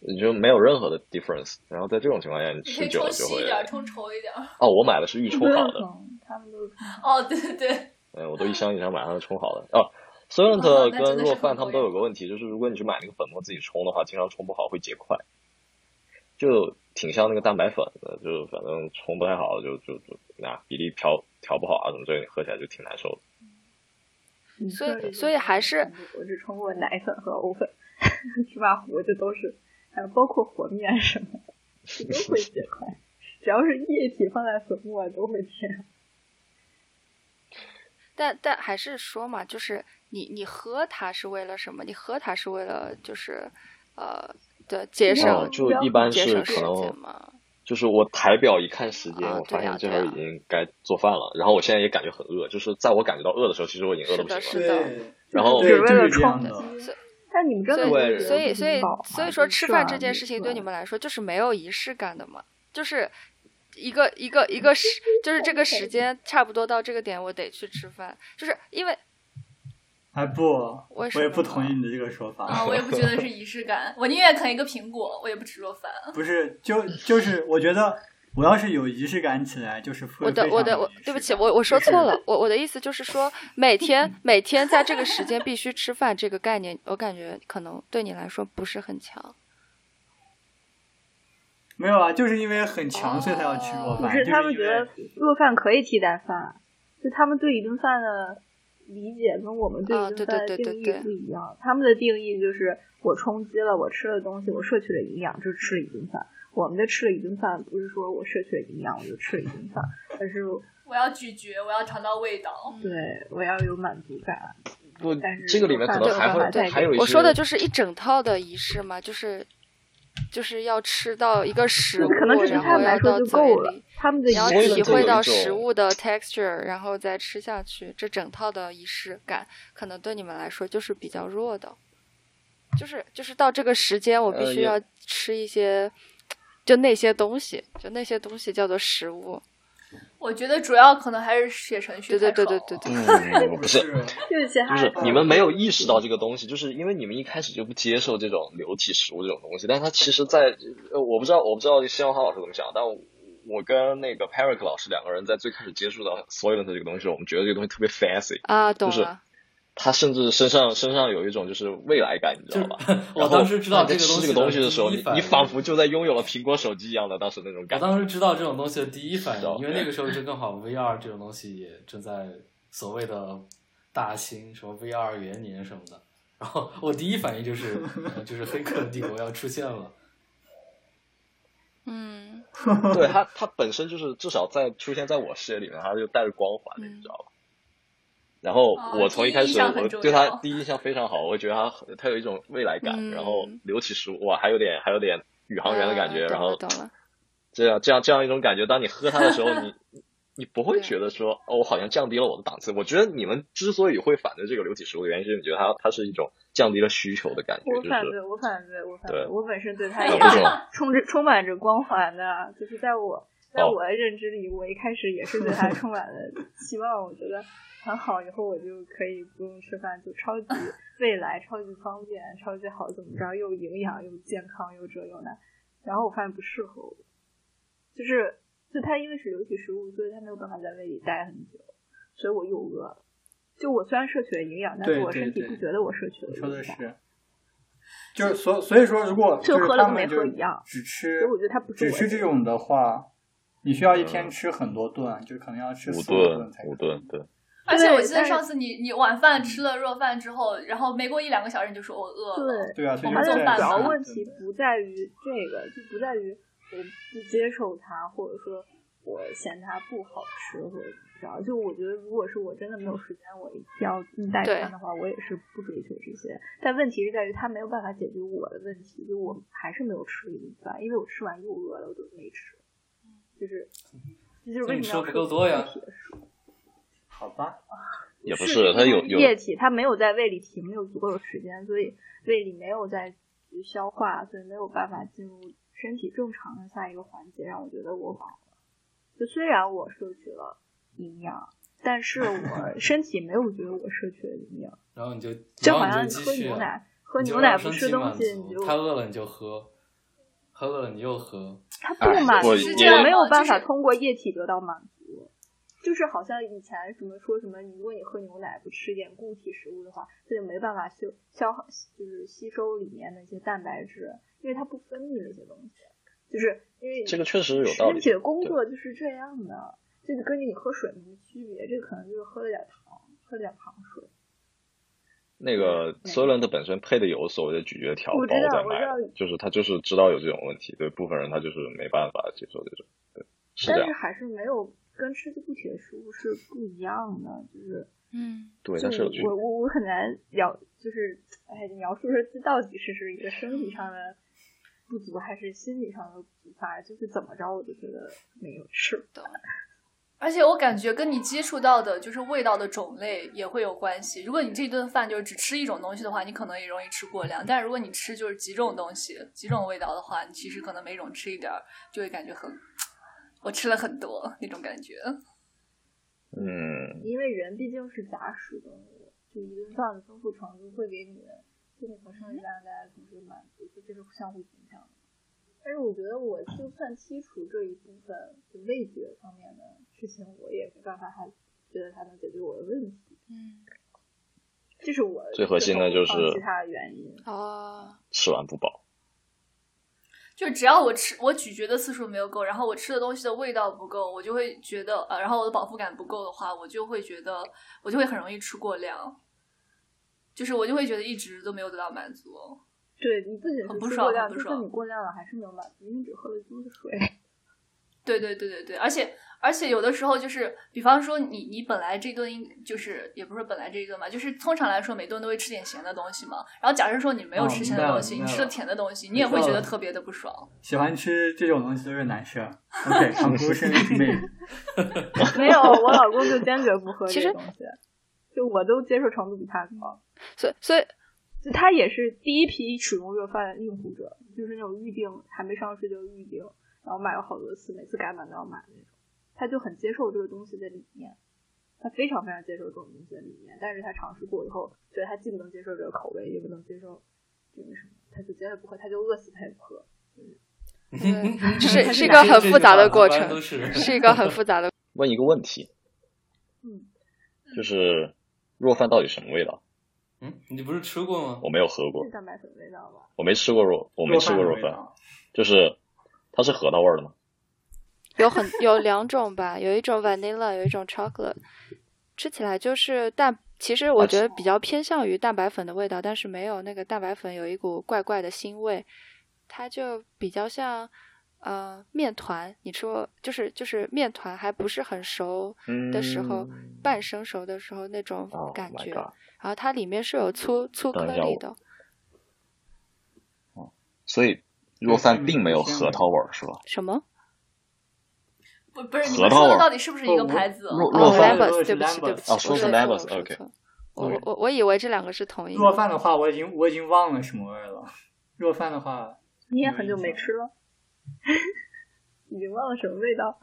你就没有任何的 difference，然后在这种情况下，你吃久了就会稀一点，冲稠一点。哦，我买的是预冲好的，嗯，他们都是哦，对对对，嗯，我都一箱一箱买上的冲好的哦。真跟若饭他们都有个问题，就是如果你去买那个粉末自己冲的话，经常冲不好会结块，就挺像那个蛋白粉的，就是反正冲不太好，就就就那比例调调不好啊什么之类你，喝起来就挺难受的。你所以所以还是我只冲过奶粉和藕粉，芝麻糊这都是，还有包括和面什么的，都会结块。只要是液体放在粉末都会这样。但但还是说嘛，就是你你喝它是为了什么？你喝它是为了就是呃的节省、哦，就一般是可能。就是我抬表一看时间，啊我发现这会儿对啊已经该做饭了，然后我现在也感觉很饿，就是在我感觉到饿的时候，其实我已经饿的不行了。是的对，然后为了就是这样冲的。但你们真的所以所以所以说吃饭这件事情对你们来说就是没有仪式感的嘛，就是一个一个一个时，就是这个时间差不多到这个点，我得去吃饭，就是因为哎不，我也不同意你的这个说法。啊，我也不觉得是仪式感，我宁愿啃一个苹果，我也不吃若饭。不是，就就是我觉得我要是有仪式感起来，就是会我的我的我对不起，我我说错了，我我的意思就是说，每天每天在这个时间必须吃饭这个概念，我感觉可能对你来说不是很强。没有啊，就是因为很强，所以才要吃弱哦饭。不是他们觉得为弱饭可以替代饭，就他们对一顿饭的理解跟我们对一顿饭的对对定义对对不一样。他们的定义就是我充饥了，我吃了东西，我摄取了营养，就是吃了一顿饭。我们的吃了一顿饭，不是说我摄取了营养我就吃了一顿饭，而是我要咀嚼，我要尝到味道。对我要有满足感。不但是，这个里面可能还会对还有一些，我说的就是一整套的仪式嘛，就是就是要吃到一个食物，然他们来说后要到嘴就够了里，。他们的你要体会到食物的 texture，然后再吃下去，这整套的仪式感可能对你们来说就是比较弱的。就是就是到这个时间，我必须要吃一些，就那些东西，就那些东西叫做食物。我觉得主要可能还是写程序对对对对对对。嗯，不是，就是你们没有意识到这个东西，就是因为你们一开始就不接受这种流体食物这种东西，但是它其实在，呃，我不知道，我不知道希望浩老师怎么想，但我我跟那个 Peric 老师两个人在最开始接触到 Soylent 这个东西的时候，我们觉得这个东西特别 fancy，啊，懂就是了。他甚至身上身上有一种就是未来感，你知道吧？我当时知道你在吃这个东西的东西的时候，你你仿佛就在拥有了苹果手机一样的当时那种感觉。当时知道这种东西的第一反应，因为那个时候就正好 VR 这种东西也正在所谓的大兴，什么 VR 元年什么的。然后我第一反应就是，呃就是《黑客帝国》要出现了。嗯对他他本身就是至少在出现在我视野里面，他就带着光环的，嗯你知道吧？然后哦我从一开始我对他第一印象非常好，我会觉得它很它有一种未来感，嗯然后流体食物哇，还有点还有点宇航员的感觉，啊然后懂了。这样这样这样一种感觉，当你喝它的时候，你你不会觉得说哦，我好像降低了我的档次。我觉得你们之所以会反对这个流体食物的原因，是你觉得它它是一种降低了需求的感觉，我反对，我反对，我反对。我本身对它哎也是 充着充满着光环的，就是在我在哦我的认知里，我一开始也是对它充满了期望。我觉得很好，以后我就可以不用吃饭，就超级 未来、超级方便、超级好，怎么着又营养又健康又这又那。然后我发现不适合我，就是就它因为是流体食物，所以它没有办法在胃里待很久，所以我又饿了。就我虽然摄取了营养，但是我身体不觉得我摄取了你说的营养。是，就是所所以说，如果就是喝了跟没他们就喝一样只吃，所以我觉得它不是只吃这种的话，你需要一天嗯吃很多顿，就可能要吃五四五顿五顿对。而且我记得上次你你晚饭吃了热饭之后，然后没过一两个小时你就说我饿了。对，对啊，我们做就这样饭主要问题不在于这个，就不在于我不接受它，或者说我嫌它不好吃，或者怎么着。就我觉得，如果是我真的没有时间，我一定要进代对餐的话，我也是不追求这些。但问题是在于它没有办法解决我的问题，就我还是没有吃一顿饭，因为我吃完又饿了，我就没吃。就是，这就是为什么要不够多呀好吧，也不是是，它有有液体，它没有在胃里停留足够的时间，所以胃里没有在去消化，所以没有办法进入身体正常的下一个环节，让我觉得我饱了。就虽然我摄取了营养，但是我 身体没有觉得我摄取了营养，然后你就，就好像你喝牛奶，喝牛奶不吃东西，你就他饿了你就喝，他饿了你又喝，它哎不满足，没有办法通过液体得到满足。就是好像以前什么说什么，如果你喝牛奶不吃一点固体食物的话，它就没办法消消耗，就是吸收里面那些蛋白质，因为它不分泌那些东西。就是因为这个确实有道理身体的工作就是这样的，这就跟你喝水没区别，这个可能就是喝了点糖，喝了点糖水。那个 Soylent 本身配的有所谓的咀嚼条包我知道在我知道卖，就是他就是知道有这种问题，对部分人他就是没办法接受这种，对，是，但是还是没有跟吃固体的食物是不一样的，就是嗯，对，就是我。我我很难描，就是哎，描述说这到底是是一个身体上的不足，还是心理上的不足吧？就是怎么着，我就觉得没有吃的。而且我感觉跟你接触到的就是味道的种类也会有关系。如果你这顿饭就是只吃一种东西的话，你可能也容易吃过量。但如果你吃就是几种东西、几种味道的话，你其实可能每种吃一点儿，就会感觉很，我吃了很多那种感觉。嗯，因为人毕竟是杂食动物，就一顿饭的丰富程度会给你的心理和生理大概同时满足，就这是相互影响的。但是我觉得我就算剔除这一部分就味觉方面的事情，我也没办法还觉得它能解决我的问题。嗯，这是我最核心的就是其他原因。啊，吃完不饱，就只要我吃我咀嚼的次数没有够，然后我吃的东西的味道不够，我就会觉得呃，然后我的饱腹感不够的话，我就会觉得我就会很容易吃过量，就是我就会觉得一直都没有得到满足。对你不仅是很不爽就算你过量了，还是没有满足，因为你只喝了一肚子水。对对对对对，而且而且有的时候就是，比方说你你本来这顿应就是也不是本来这一顿嘛，就是通常来说每顿都会吃点咸的东西嘛。然后假设说你没有哦吃咸的东西，你吃了甜的东西，你也会觉得特别的不爽。喜欢吃这种东西都是男生。OK，conclusion is made。没有，我老公就 坚决不喝其实这东西，就我都接受程度比他高。所以所以就他也是第一批使用热饭的用户者，就是那种预定还没上市就预定，然后买了好多次，每次改版都要买那种。他就很接受这个东西的理念，他非常非常接受这种东西的理念，但是他尝试过以后，觉得他既不能接受这个口味，也不能接受这个什么，他就绝对不喝，他就饿死他也不喝。对是是一个很复杂的过程，是是一个很复杂的。问一个问题，嗯，就是若饭到底什么味道？嗯，你不是吃过吗？我没有喝过是，蛋白粉味道吧？我没吃过肉，我没吃过肉饭。就是它是核桃味儿的吗？有很有两种吧，有一种 vanilla，有一种 chocolate，吃起来就是蛋。其实我觉得比较偏向于蛋白粉的味道，但是没有那个蛋白粉有一股怪怪的腥味，它就比较像呃面团。你吃过就是就是面团还不是很熟的时候，嗯半生熟的时候那种 Oh 感觉然后它里面是有粗粗颗粒的。所以若饭并没有核桃味儿是吧？什么？不不是你核桃味儿们说的到底是不是一个牌子？哦若若饭对不起，对不起，哦说是我说错 Lambus，我我我以为这两个是同一个。若饭的话，我已经我已经忘了什么味儿了。若饭的话，你也很久没吃了，已经忘了什么味道。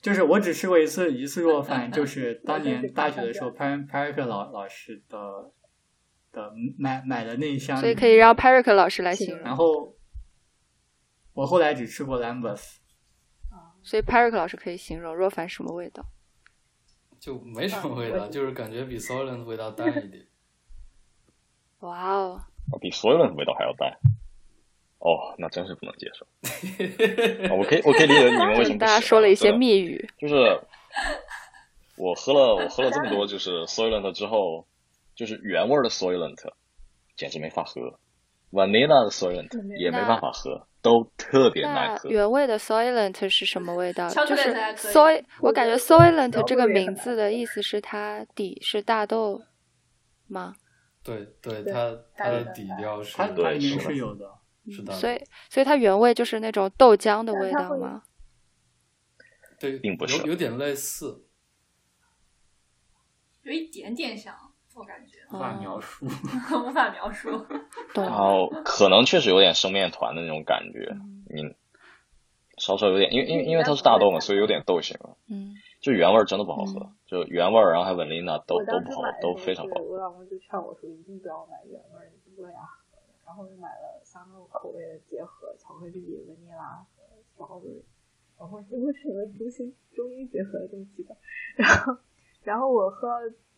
就是我只吃过一次一次若饭，就是 当年大学的时候，潘潘瑞克老老师的的买买的那一箱，所以可以让 p a r i c 老师来形容。然后我后来只吃过 Lambus，所以 Peric 老师可以形容若凡什么味道？就没什么味道，就是感觉比 Soylent 味道淡一点。哇哦，哦比所有人的味道还要淡。哦，那真是不能接受。啊我可以，我可以理解你们为什么不大家说了一些对密语。就是我喝了我喝了这么多就是 Soylent 之后，就是原味的 Soylent，简直没法喝，Vanilla 的 Soylent 也没办法喝，都特别难喝。原味的 Soylent 是什么味道？就是 Soy，我感觉 Soylent 这个名字的意思是它底是大豆吗？对对，它它的底调是，它里面是有的，是的。所以所以它原味就是那种豆浆的味道吗？对，并不是，有有点类似，有一点点像，我感觉 无法描述，无法描述。然后可能确实有点生面团的那种感觉，你稍稍有点，因为因为因为它是大豆嘛，所以有点豆腥了。嗯，就原味真的不好喝，就原味，然后还有 vanilla 都都不好，都非常不好。我老公就劝我说，一定不要买原味，一定不要喝。然后就买了三个口味的结合，巧克力、vanilla 和 strawberry。然后结果成了中西中医结合的东西吧。然后，然后我喝，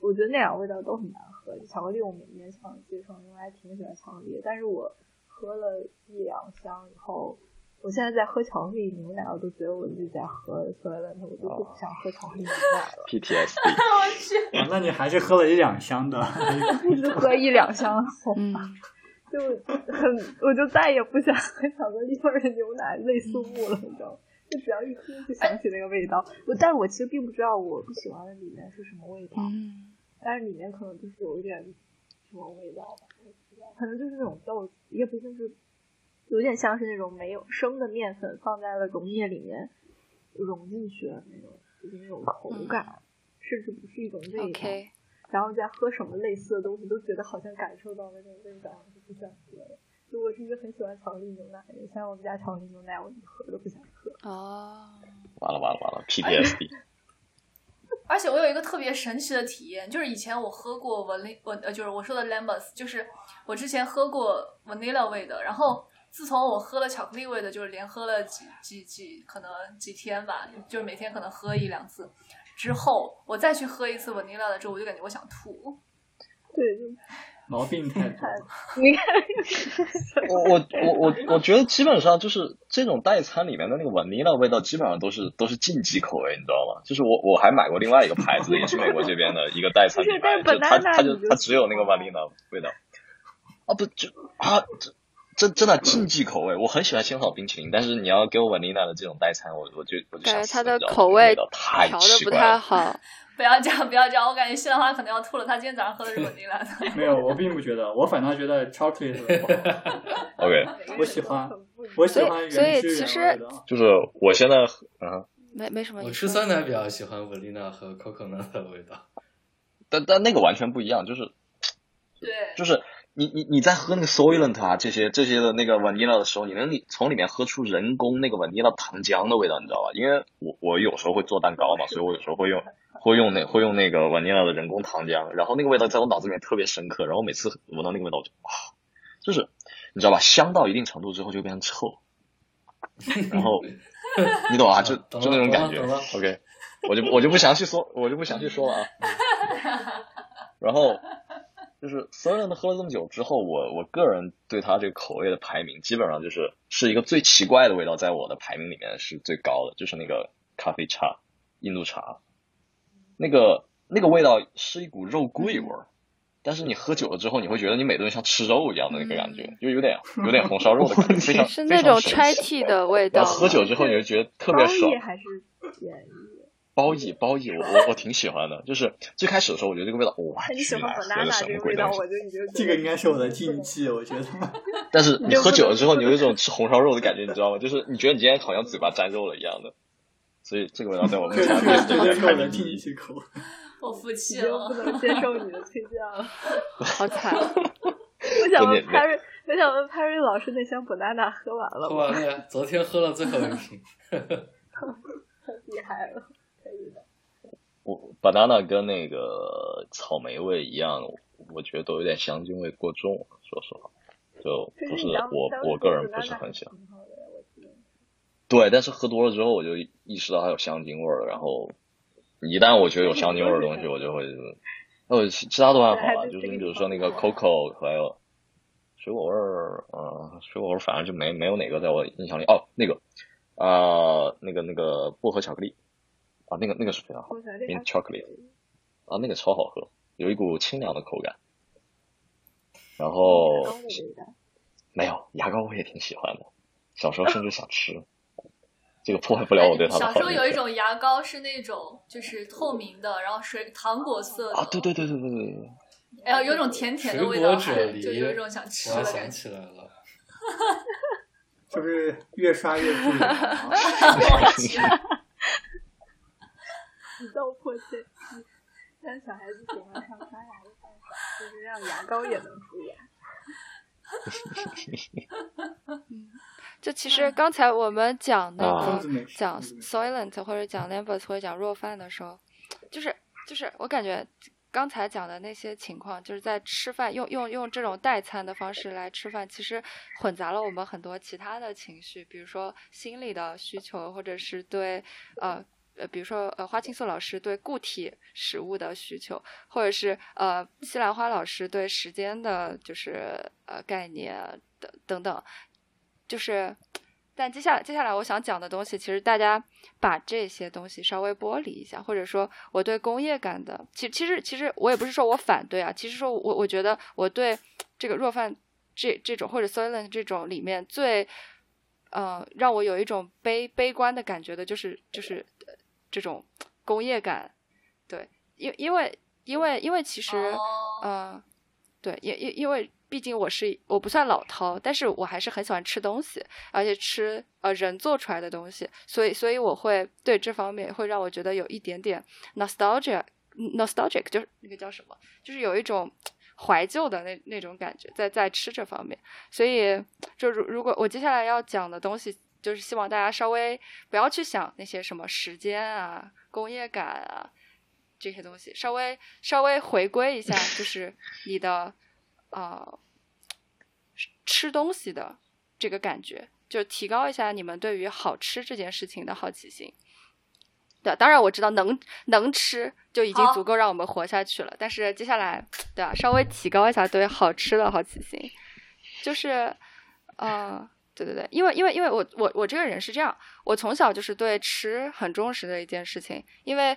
我觉得那两个味道都很难喝。巧克力我勉强接受，因为还挺喜欢巧克力。但是我喝了一两箱以后，我现在在喝巧克力牛奶，我都觉得我自己在喝所有的，我就不想喝巧克力牛奶了。PTSD。我去。啊，那你还是喝了一两箱的。一直喝一两箱，嗯，就很，我就再也不想喝巧克力味的牛奶，泪肃穆了，你知道吗？就只要一听就想起那个味道，我但是我其实并不知道我不喜欢的里面是什么味道，嗯，但是里面可能就是有一点什么味道吧，可能就是那种豆，也不就是有点像是那种没有生的面粉放在了溶液里面融进去的那种，就是那种口感，甚至不是一种味道。然后再喝什么类似的东西，都觉得好像感受到了那种味道，就不想喝了。就我是一个很喜欢巧克力牛奶的人，像我们家巧克力牛奶，我一喝都不想喝。哦，完了完了完了，PTSD。而且我有一个特别神奇的体验，就是以前我喝过 vanil，我呃就是我说的 lambus，就是我之前喝过 vanilla 味的，然后自从我喝了巧克力味的，就是连喝了几几几可能几天吧，就是每天可能喝一两次，之后我再去喝一次 vanilla 的之后，我就感觉我想吐。对，就毛病太多。你看，我我我我我觉得基本上就是这种代餐里面的那个 vanilla 味道，基本上都是都是禁忌口味，你知道吗？就是我我还买过另外一个牌子，也是美国这边的一个代餐品牌，就它它就它只有那个 vanilla 味道。啊不就啊这真真的禁忌口味，我很喜欢仙草冰淇淋，但是你要给我 vanilla 的这种代餐，我我就我就感觉它的口味太调的不奇怪了。太好。不要这样，不要这样，我感觉西兰花可能要吐了。他今天早上喝的是 vanilla 的。没有，我并不觉得，我反倒觉得 chocolate 不好。OK，我喜欢，我喜欢原所以汁其实原味的。就是我现在啊。没没什么。我吃酸奶比较喜欢 vanilla 和 coconut 的味道。但但那个完全不一样，就是对，就是你你你在喝那个 Soylent 啊这些这些的那个 vanilla 的时候，你能从里面喝出人工那个 vanilla 糖浆的味道，你知道吧？因为我我有时候会做蛋糕嘛，所以我有时候会用会用那会用那个 vanilla 的人工糖浆，然后那个味道在我脑子里面特别深刻，然后每次闻到那个味道我就啊，就是你知道吧？香到一定程度之后就变成臭，然后 你懂啊？就就那种感觉。OK，我就我就不详细说，我就不详细说了啊。然后就是 Soylent 喝了这么久之后，我我个人对它这个口味的排名，基本上就是是一个最奇怪的味道，在我的排名里面是最高的，就是那个咖啡茶，印度茶，那个那个味道是一股肉桂味儿。但是你喝久了之后，你会觉得你每顿像吃肉一样的那个感觉，就有点有点红烧肉的 感觉，非常是那种 chai 奇 tea 的味道吗。然后喝酒之后，你就觉得特别爽。还是便宜？包意 包意，我我我挺喜欢的。就是最开始的时候，我觉得这个味道，哇，那你喜欢去喝的 banana 什么这个味道，鬼东西？我就已经这个应该是我的禁忌，我觉得。但是你喝酒了之后，你有一种吃 红烧肉的感觉，你知道吗？就是你觉得你今天好像嘴巴沾肉了一样的。所以这个味道在我目这前个这个对对是我的禁排名第一。忌口。我服气了不。能接受你的推荐了。好惨。我想问 Perry，我想问 Perry 老师，那箱 banana 喝完了吗？喝完了呀，昨天喝了最后一瓶。太厉害了。我 banana 跟那个草莓味一样，我觉得都有点香精味过重，说实话，就不是我我个人不是很喜欢。对，但是喝多了之后，我就意识到它有香精味儿了。然后一旦我觉得有香精味儿的东西，我就会，呃，其其他都还好吧，就是你比如说那个 coco 还有水果味儿，呃，水果味儿反正就没没有哪个在我印象里。哦，那个，啊、那个那个薄荷巧克力，啊，那个那个是非常好，mint chocolate 啊，那个超好喝，有一股清凉的口感。然后。没有牙膏，我也挺喜欢的，小时候甚至想吃，这个破坏不了我对它的小时候有一种牙膏是那种就是透明的，然后水糖果色的啊，对对对对对对对，哎呀，有种甜甜的味道，就有一种想吃的感觉。起来了，就是越刷越 不一样。我去，一道破碎。但小孩子喜欢上刷牙的办法，就是让牙膏也能蛀牙。就其实刚才我们讲那啊个讲粽子美食 Soylent 或者讲 Lambert 或者讲若饭的时候，就是就是我感觉刚才讲的那些情况，就是在吃饭用用用这种代餐的方式来吃饭，其实混杂了我们很多其他的情绪，比如说心理的需求，或者是对呃。呃，比如说，呃，花青素老师对固体食物的需求，或者是呃，西兰花老师对时间的，就是呃概念等等等，就是，但接下来接下来我想讲的东西，其实大家把这些东西稍微剥离一下，或者说我对工业感的，其其实其实我也不是说我反对啊，其实说我我觉得我对这个若饭这这种或者 Soylent 这种里面最，呃，让我有一种悲悲观的感觉的，就是就是这种工业感，对，因因为因为因为其实。哦嗯，对，因因因为毕竟我是我不算老饕，但是我还是很喜欢吃东西，而且吃呃人做出来的东西，所以所以我会对这方面会让我觉得有一点点 nostalgia nostalgic，就是那个叫什么，就是有一种怀旧的那那种感觉，在在吃这方面，所以就如如果我接下来要讲的东西。就是希望大家稍微不要去想那些什么时间啊、工业感啊，这些东西稍微稍微回归一下，就是你的呃吃东西的这个感觉，就提高一下你们对于好吃这件事情的好奇心。对，当然我知道能能吃就已经足够让我们活下去了，但是接下来对吧，稍微提高一下对好吃的好奇心，就是呃。对对对，因为因为因为我我我这个人是这样，我从小就是对吃很重视的一件事情，因为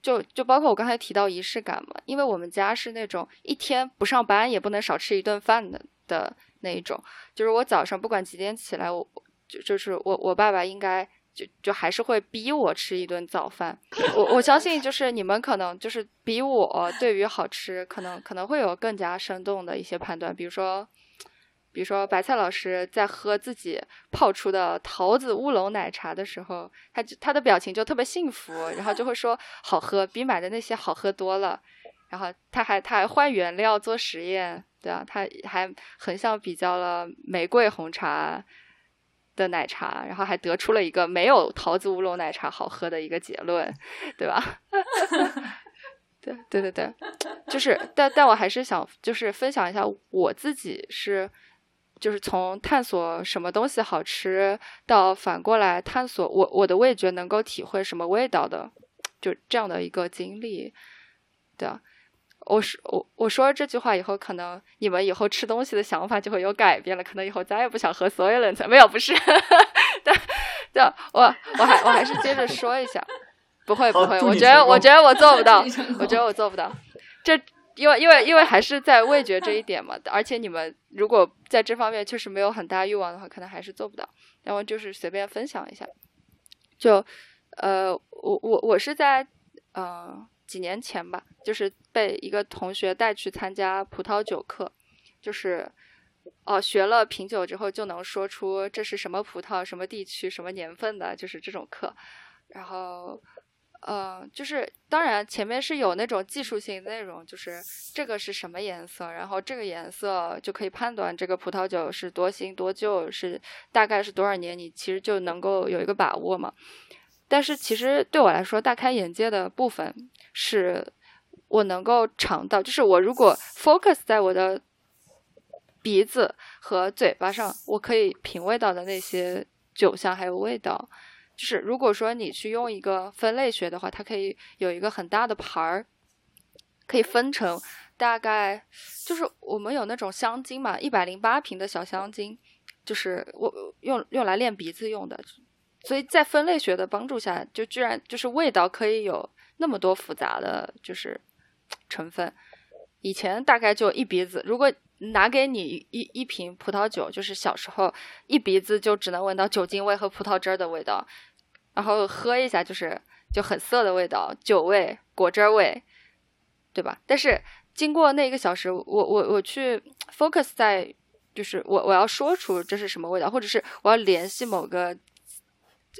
就就包括我刚才提到仪式感嘛，因为我们家是那种一天不上班也不能少吃一顿饭的的那一种，就是我早上不管几点起来，我就就是我我爸爸应该就就还是会逼我吃一顿早饭。我我相信就是你们可能就是比我对于好吃可能可能会有更加生动的一些判断，比如说。比如说，白菜老师在喝自己泡出的桃子乌龙奶茶的时候，他就他的表情就特别幸福，然后就会说 好喝，比买的那些好喝多了。然后他还他还换原料做实验，对啊，他还横向比较了玫瑰红茶的奶茶，然后还得出了一个没有桃子乌龙奶茶好喝的一个结论，对吧？对对对对，就是，但但我还是想就是分享一下我自己是，就是从探索什么东西好吃，到反过来探索我我的味觉能够体会什么味道的，就这样的一个经历。对啊，我说我我说这句话以后，可能你们以后吃东西的想法就会有改变了，可能以后再也不想喝 Soylent，没有不是，对对，我我还我还是接着说一下。不会不会，我觉得我觉得我做不到我觉得我做不到。这因为因为因为还是在味觉这一点嘛，而且你们如果在这方面确实没有很大欲望的话，可能还是做不到。然后就是随便分享一下，就呃，我我我是在呃几年前吧，就是被一个同学带去参加葡萄酒课，就是。哦，学了品酒之后就能说出这是什么葡萄、什么地区、什么年份的，就是这种课。然后，呃，就是当然前面是有那种技术性内容，就是这个是什么颜色，然后这个颜色就可以判断这个葡萄酒是多新多旧，是大概是多少年，你其实就能够有一个把握嘛。但是其实对我来说，大开眼界的部分是我能够尝到，就是我如果 focus 在我的鼻子和嘴巴上，我可以品味到的那些酒香还有味道。就是如果说你去用一个分类学的话，它可以有一个很大的盘儿，可以分成大概就是我们有那种香精嘛，一百零八瓶的小香精，就是我用用来练鼻子用的，所以在分类学的帮助下，就居然就是味道可以有那么多复杂的就是成分。以前大概就一鼻子，如果拿给你一一瓶葡萄酒，就是小时候一鼻子就只能闻到酒精味和葡萄汁儿的味道，然后喝一下就是就很涩的味道，酒味、果汁味，对吧？但是经过那一个小时，我我我去 focus 在就是我我要说出这是什么味道，或者是我要联系某个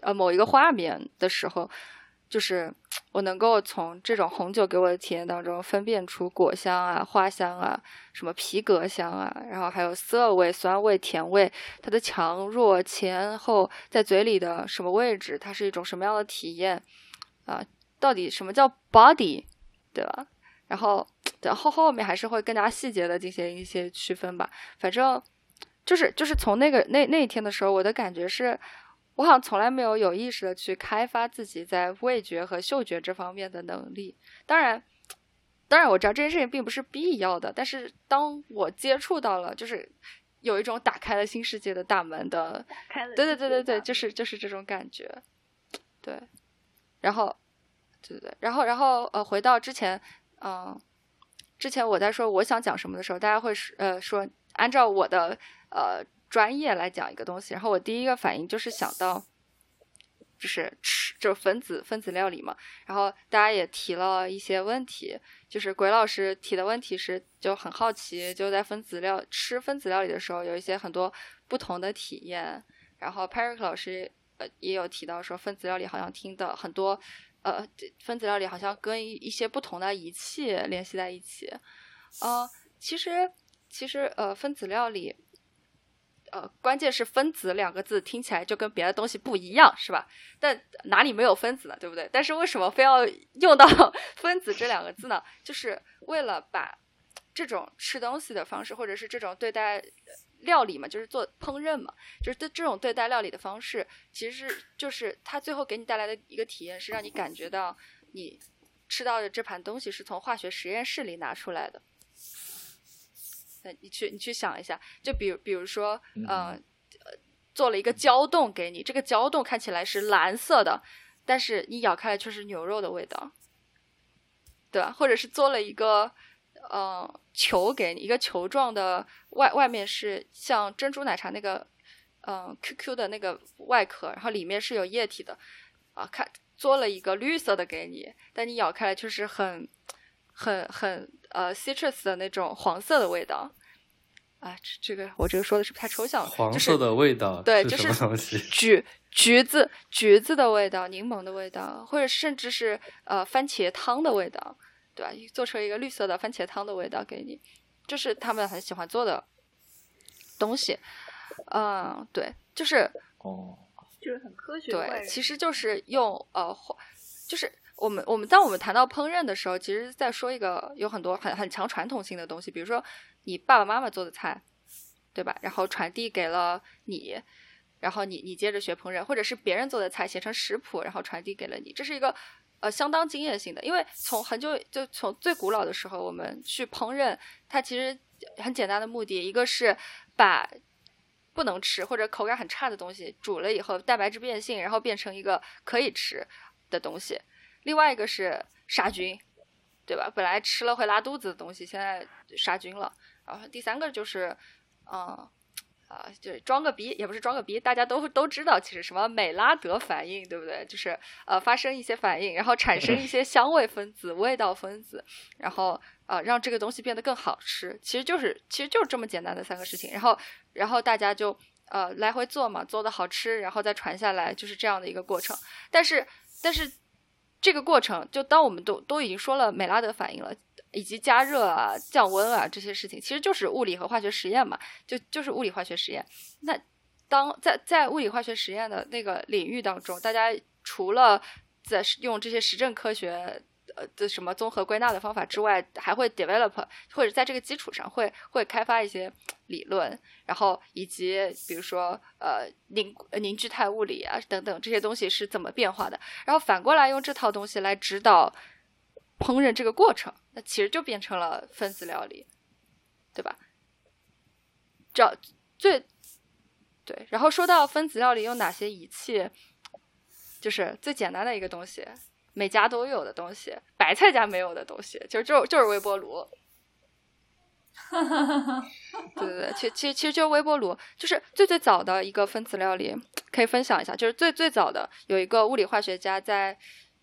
呃某一个画面的时候。就是我能够从这种红酒给我的体验当中分辨出果香啊、花香啊、什么皮革香啊，然后还有涩味、酸味、甜味，它的强弱、前后在嘴里的什么位置，它是一种什么样的体验啊？到底什么叫 body，对吧？然后然后后面还是会更加细节的进行一些区分吧。反正就是就是从那个那那一天的时候，我的感觉是。我好像从来没有有意识的去开发自己在味觉和嗅觉这方面的能力。当然，当然我知道这件事情并不是必要的。但是当我接触到了，就是有一种打开了新世界的大门的，对对对对对，就是就是这种感觉。对，然后，对对对，然后然后呃，回到之前，嗯，之前我在说我想讲什么的时候，大家会呃说按照我的呃。专业来讲一个东西，然后我第一个反应就是想到，就是吃，就是分子分子料理嘛。然后大家也提了一些问题，就是鬼老师提的问题是就很好奇，就在分子料吃分子料理的时候有一些很多不同的体验。然后 Parik 老师呃也有提到说，分子料理好像听的很多，呃，分子料理好像跟一些不同的仪器联系在一起。呃，其实其实呃分子料理。呃，关键是分子两个字听起来就跟别的东西不一样，是吧？但哪里没有分子呢？对不对？但是为什么非要用到 分子这两个字呢？就是为了把这种吃东西的方式，或者是这种对待料理嘛，就是做烹饪嘛，就是对这种对待料理的方式，其实就是它最后给你带来的一个体验，是让你感觉到你吃到的这盘东西是从化学实验室里拿出来的。你去，你去想一下，就比如，比如说，嗯，做了一个胶冻给你，这个胶冻看起来是蓝色的，但是你咬开来却是牛肉的味道，对吧？或者是做了一个，呃，球给你，一个球状的，外外面是像珍珠奶茶那个，嗯，QQ 的那个外壳，然后里面是有液体的，啊，看做了一个绿色的给你，但你咬开来却是很。很很呃，citrus 的那种黄色的味道，啊，这这个我这个说的是不太抽象了。黄色的味道，对，就是橘橘子橘子的味道，柠檬的味道，或者甚至是呃番茄汤的味道，对吧？做出一个绿色的番茄汤的味道给你，这是他们很喜欢做的东西。嗯，对，就是哦，就是很科学。对，其实就是用呃，就是。我们我们当我们谈到烹饪的时候，其实在说一个有很多很很强传统性的东西，比如说你爸爸妈妈做的菜，对吧？然后传递给了你，然后你你接着学烹饪，或者是别人做的菜写成食谱，然后传递给了你，这是一个呃相当经验性的。因为从很久就从最古老的时候，我们去烹饪，它其实很简单的目的，一个是把不能吃或者口感很差的东西煮了以后蛋白质变性，然后变成一个可以吃的东西。另外一个是杀菌，对吧？本来吃了会拉肚子的东西，现在杀菌了。然后第三个就是，嗯，啊，就装个逼，也不是装个逼，大家都都知道，其实什么美拉德反应，对不对？就是呃，发生一些反应，然后产生一些香味分子、味道分子，然后呃，让这个东西变得更好吃。其实就是，其实就是这么简单的三个事情。然后，然后大家就呃来回做嘛，做的好吃，然后再传下来，就是这样的一个过程。但是，但是。这个过程，就当我们都都已经说了美拉德反应了，以及加热啊、降温啊这些事情，其实就是物理和化学实验嘛，就就是物理化学实验。那当在在物理化学实验的那个领域当中，大家除了在用这些实证科学。呃的什么综合归纳的方法之外，还会 develop 或者在这个基础上会会开发一些理论，然后以及比如说呃凝凝聚态物理啊等等这些东西是怎么变化的，然后反过来用这套东西来指导烹饪这个过程，那其实就变成了分子料理，对吧？这最对，然后说到分子料理有哪些仪器？就是最简单的一个东西，每家都有的东西，白菜家没有的东西，就就就是微波炉。对对对，其其实其实就是微波炉，就是最最早的一个分子料理，可以分享一下。就是最最早的有一个物理化学家在，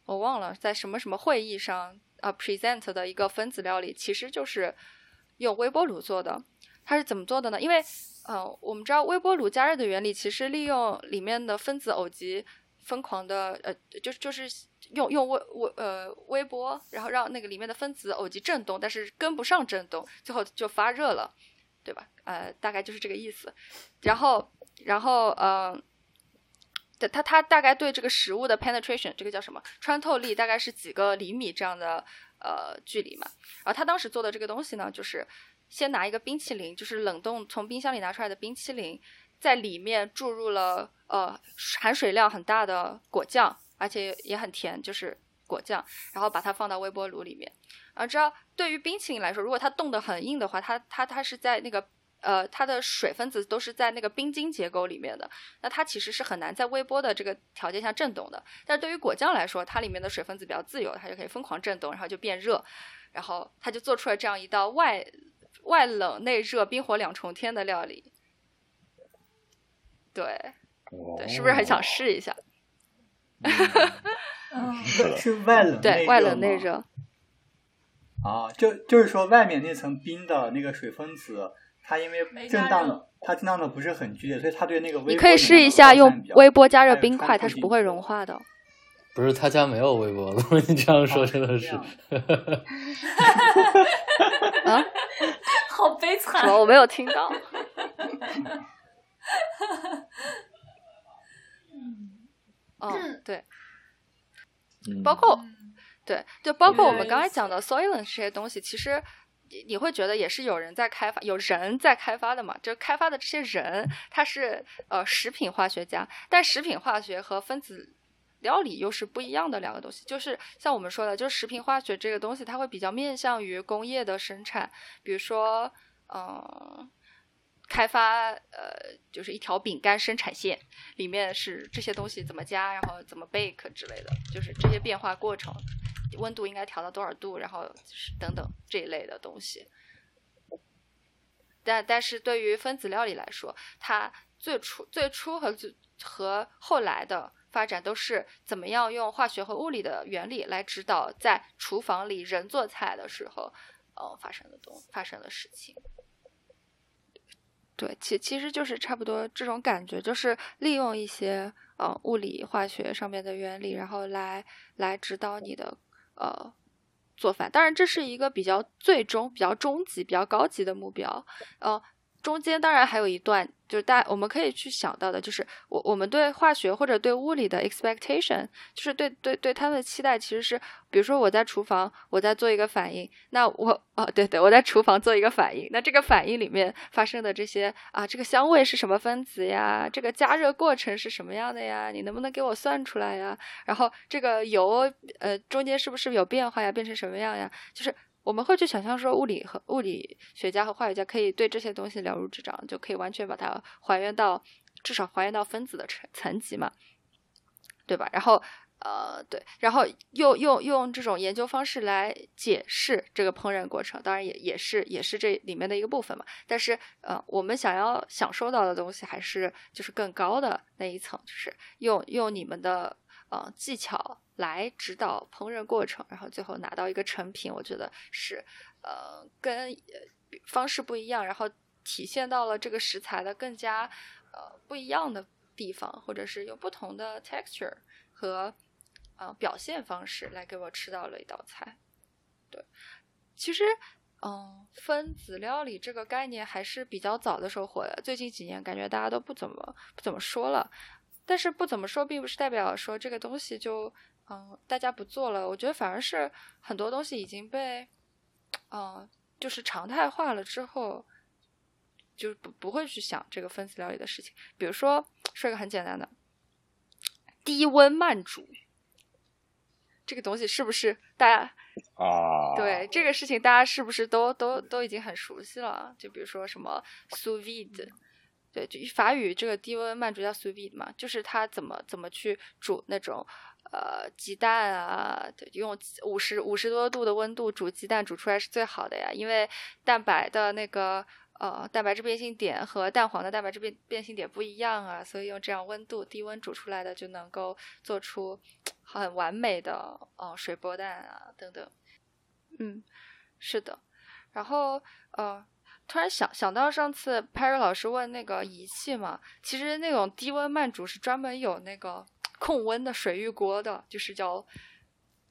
我忘了在什么什么会议上啊 present 的一个分子料理，其实就是用微波炉做的。它是怎么做的呢？因为呃，我们知道微波炉加热的原理，其实利用里面的分子偶极疯狂的呃，就是就是。用用微微呃微波，然后让那个里面的分子偶极振动，但是跟不上振动，最后就发热了，对吧？呃，大概就是这个意思。然后，然后呃，对它它大概对这个食物的 penetration，这个叫什么穿透力，大概是几个厘米这样的呃距离嘛。然后他当时做的这个东西呢，就是先拿一个冰淇淋，就是冷冻从冰箱里拿出来的冰淇淋，在里面注入了呃含水量很大的果酱。而且也很甜，就是果酱，然后把它放到微波炉里面。啊，知道对于冰淇淋来说，如果它冻得很硬的话，它它它是在那个呃，它的水分子都是在那个冰晶结构里面的，那它其实是很难在微波的这个条件下震动的。但是对于果酱来说，它里面的水分子比较自由，它就可以疯狂震动，然后就变热，然后它就做出了这样一道外外冷内热、冰火两重天的料理。对，对，是不是很想试一下？是外冷对外冷内热。啊，就就是说，外面那层冰的那个水分子，它因为震荡，它震荡的不是很剧烈，所以它对那个微你可以试一下用微波加热冰块，它是不会融化的。不是他家没有微波炉，你这样说真的是。啊，好悲惨！我没有听到。嗯，对，包括对，就包括我们刚才讲的 soylent 这些东西，其实你会觉得也是有人在开发，有人在开发的嘛？就开发的这些人，他是呃食品化学家，但食品化学和分子料理又是不一样的两个东西。就是像我们说的，就是食品化学这个东西，它会比较面向于工业的生产，比如说，嗯。开发呃，就是一条饼干生产线，里面是这些东西怎么加，然后怎么 bake 之类的，就是这些变化过程，温度应该调到多少度，然后是等等这一类的东西。但但是对于分子料理来说，它最初最初和最和后来的发展都是怎么样用化学和物理的原理来指导在厨房里人做菜的时候，呃发生的东发生的事情。对，其其实就是差不多这种感觉，就是利用一些呃物理化学上面的原理，然后来来指导你的呃做饭。当然，这是一个比较最终、比较终极、比较高级的目标，呃。中间当然还有一段，就是大我们可以去想到的，就是我我们对化学或者对物理的 expectation，就是对对对他们的期待，其实是，比如说我在厨房，我在做一个反应，那我哦对对，我在厨房做一个反应，那这个反应里面发生的这些啊，这个香味是什么分子呀？这个加热过程是什么样的呀？你能不能给我算出来呀？然后这个油呃中间是不是有变化呀？变成什么样呀？就是。我们会去想象说，物理和物理学家和化学家可以对这些东西了如指掌，就可以完全把它还原到至少还原到分子的层层级嘛，对吧？然后呃，对，然后用用用这种研究方式来解释这个烹饪过程，当然也也是也是这里面的一个部分嘛。但是呃，我们想要享受到的东西还是就是更高的那一层，就是用用你们的呃技巧。来指导烹饪过程，然后最后拿到一个成品，我觉得是呃跟方式不一样，然后体现到了这个食材的更加呃不一样的地方，或者是有不同的 texture 和呃表现方式来给我吃到了一道菜。对，其实嗯分子料理这个概念还是比较早的时候火的，最近几年感觉大家都不怎么不怎么说了，但是不怎么说并不是代表说这个东西就。嗯，大家不做了，我觉得反而是很多东西已经被，嗯，就是常态化了之后，就不不会去想这个分子料理的事情。比如说，说一个很简单的，低温慢煮，这个东西是不是大家啊？对这个事情，大家是不是都都都已经很熟悉了？就比如说什么 sous vide，对，就法语这个低温慢煮叫 sous vide 嘛，就是它怎么怎么去煮那种呃鸡蛋啊，对，用五十五十多度的温度煮鸡蛋煮出来是最好的呀，因为蛋白的那个呃蛋白质变性点和蛋黄的蛋白质变变性点不一样啊，所以用这样温度低温煮出来的就能够做出 很完美的呃水波蛋啊等等。嗯，是的，然后呃。突然想想到上次 Perry 老师问那个仪器嘛，其实那种低温慢煮是专门有那个 控温的水浴锅的，就是叫，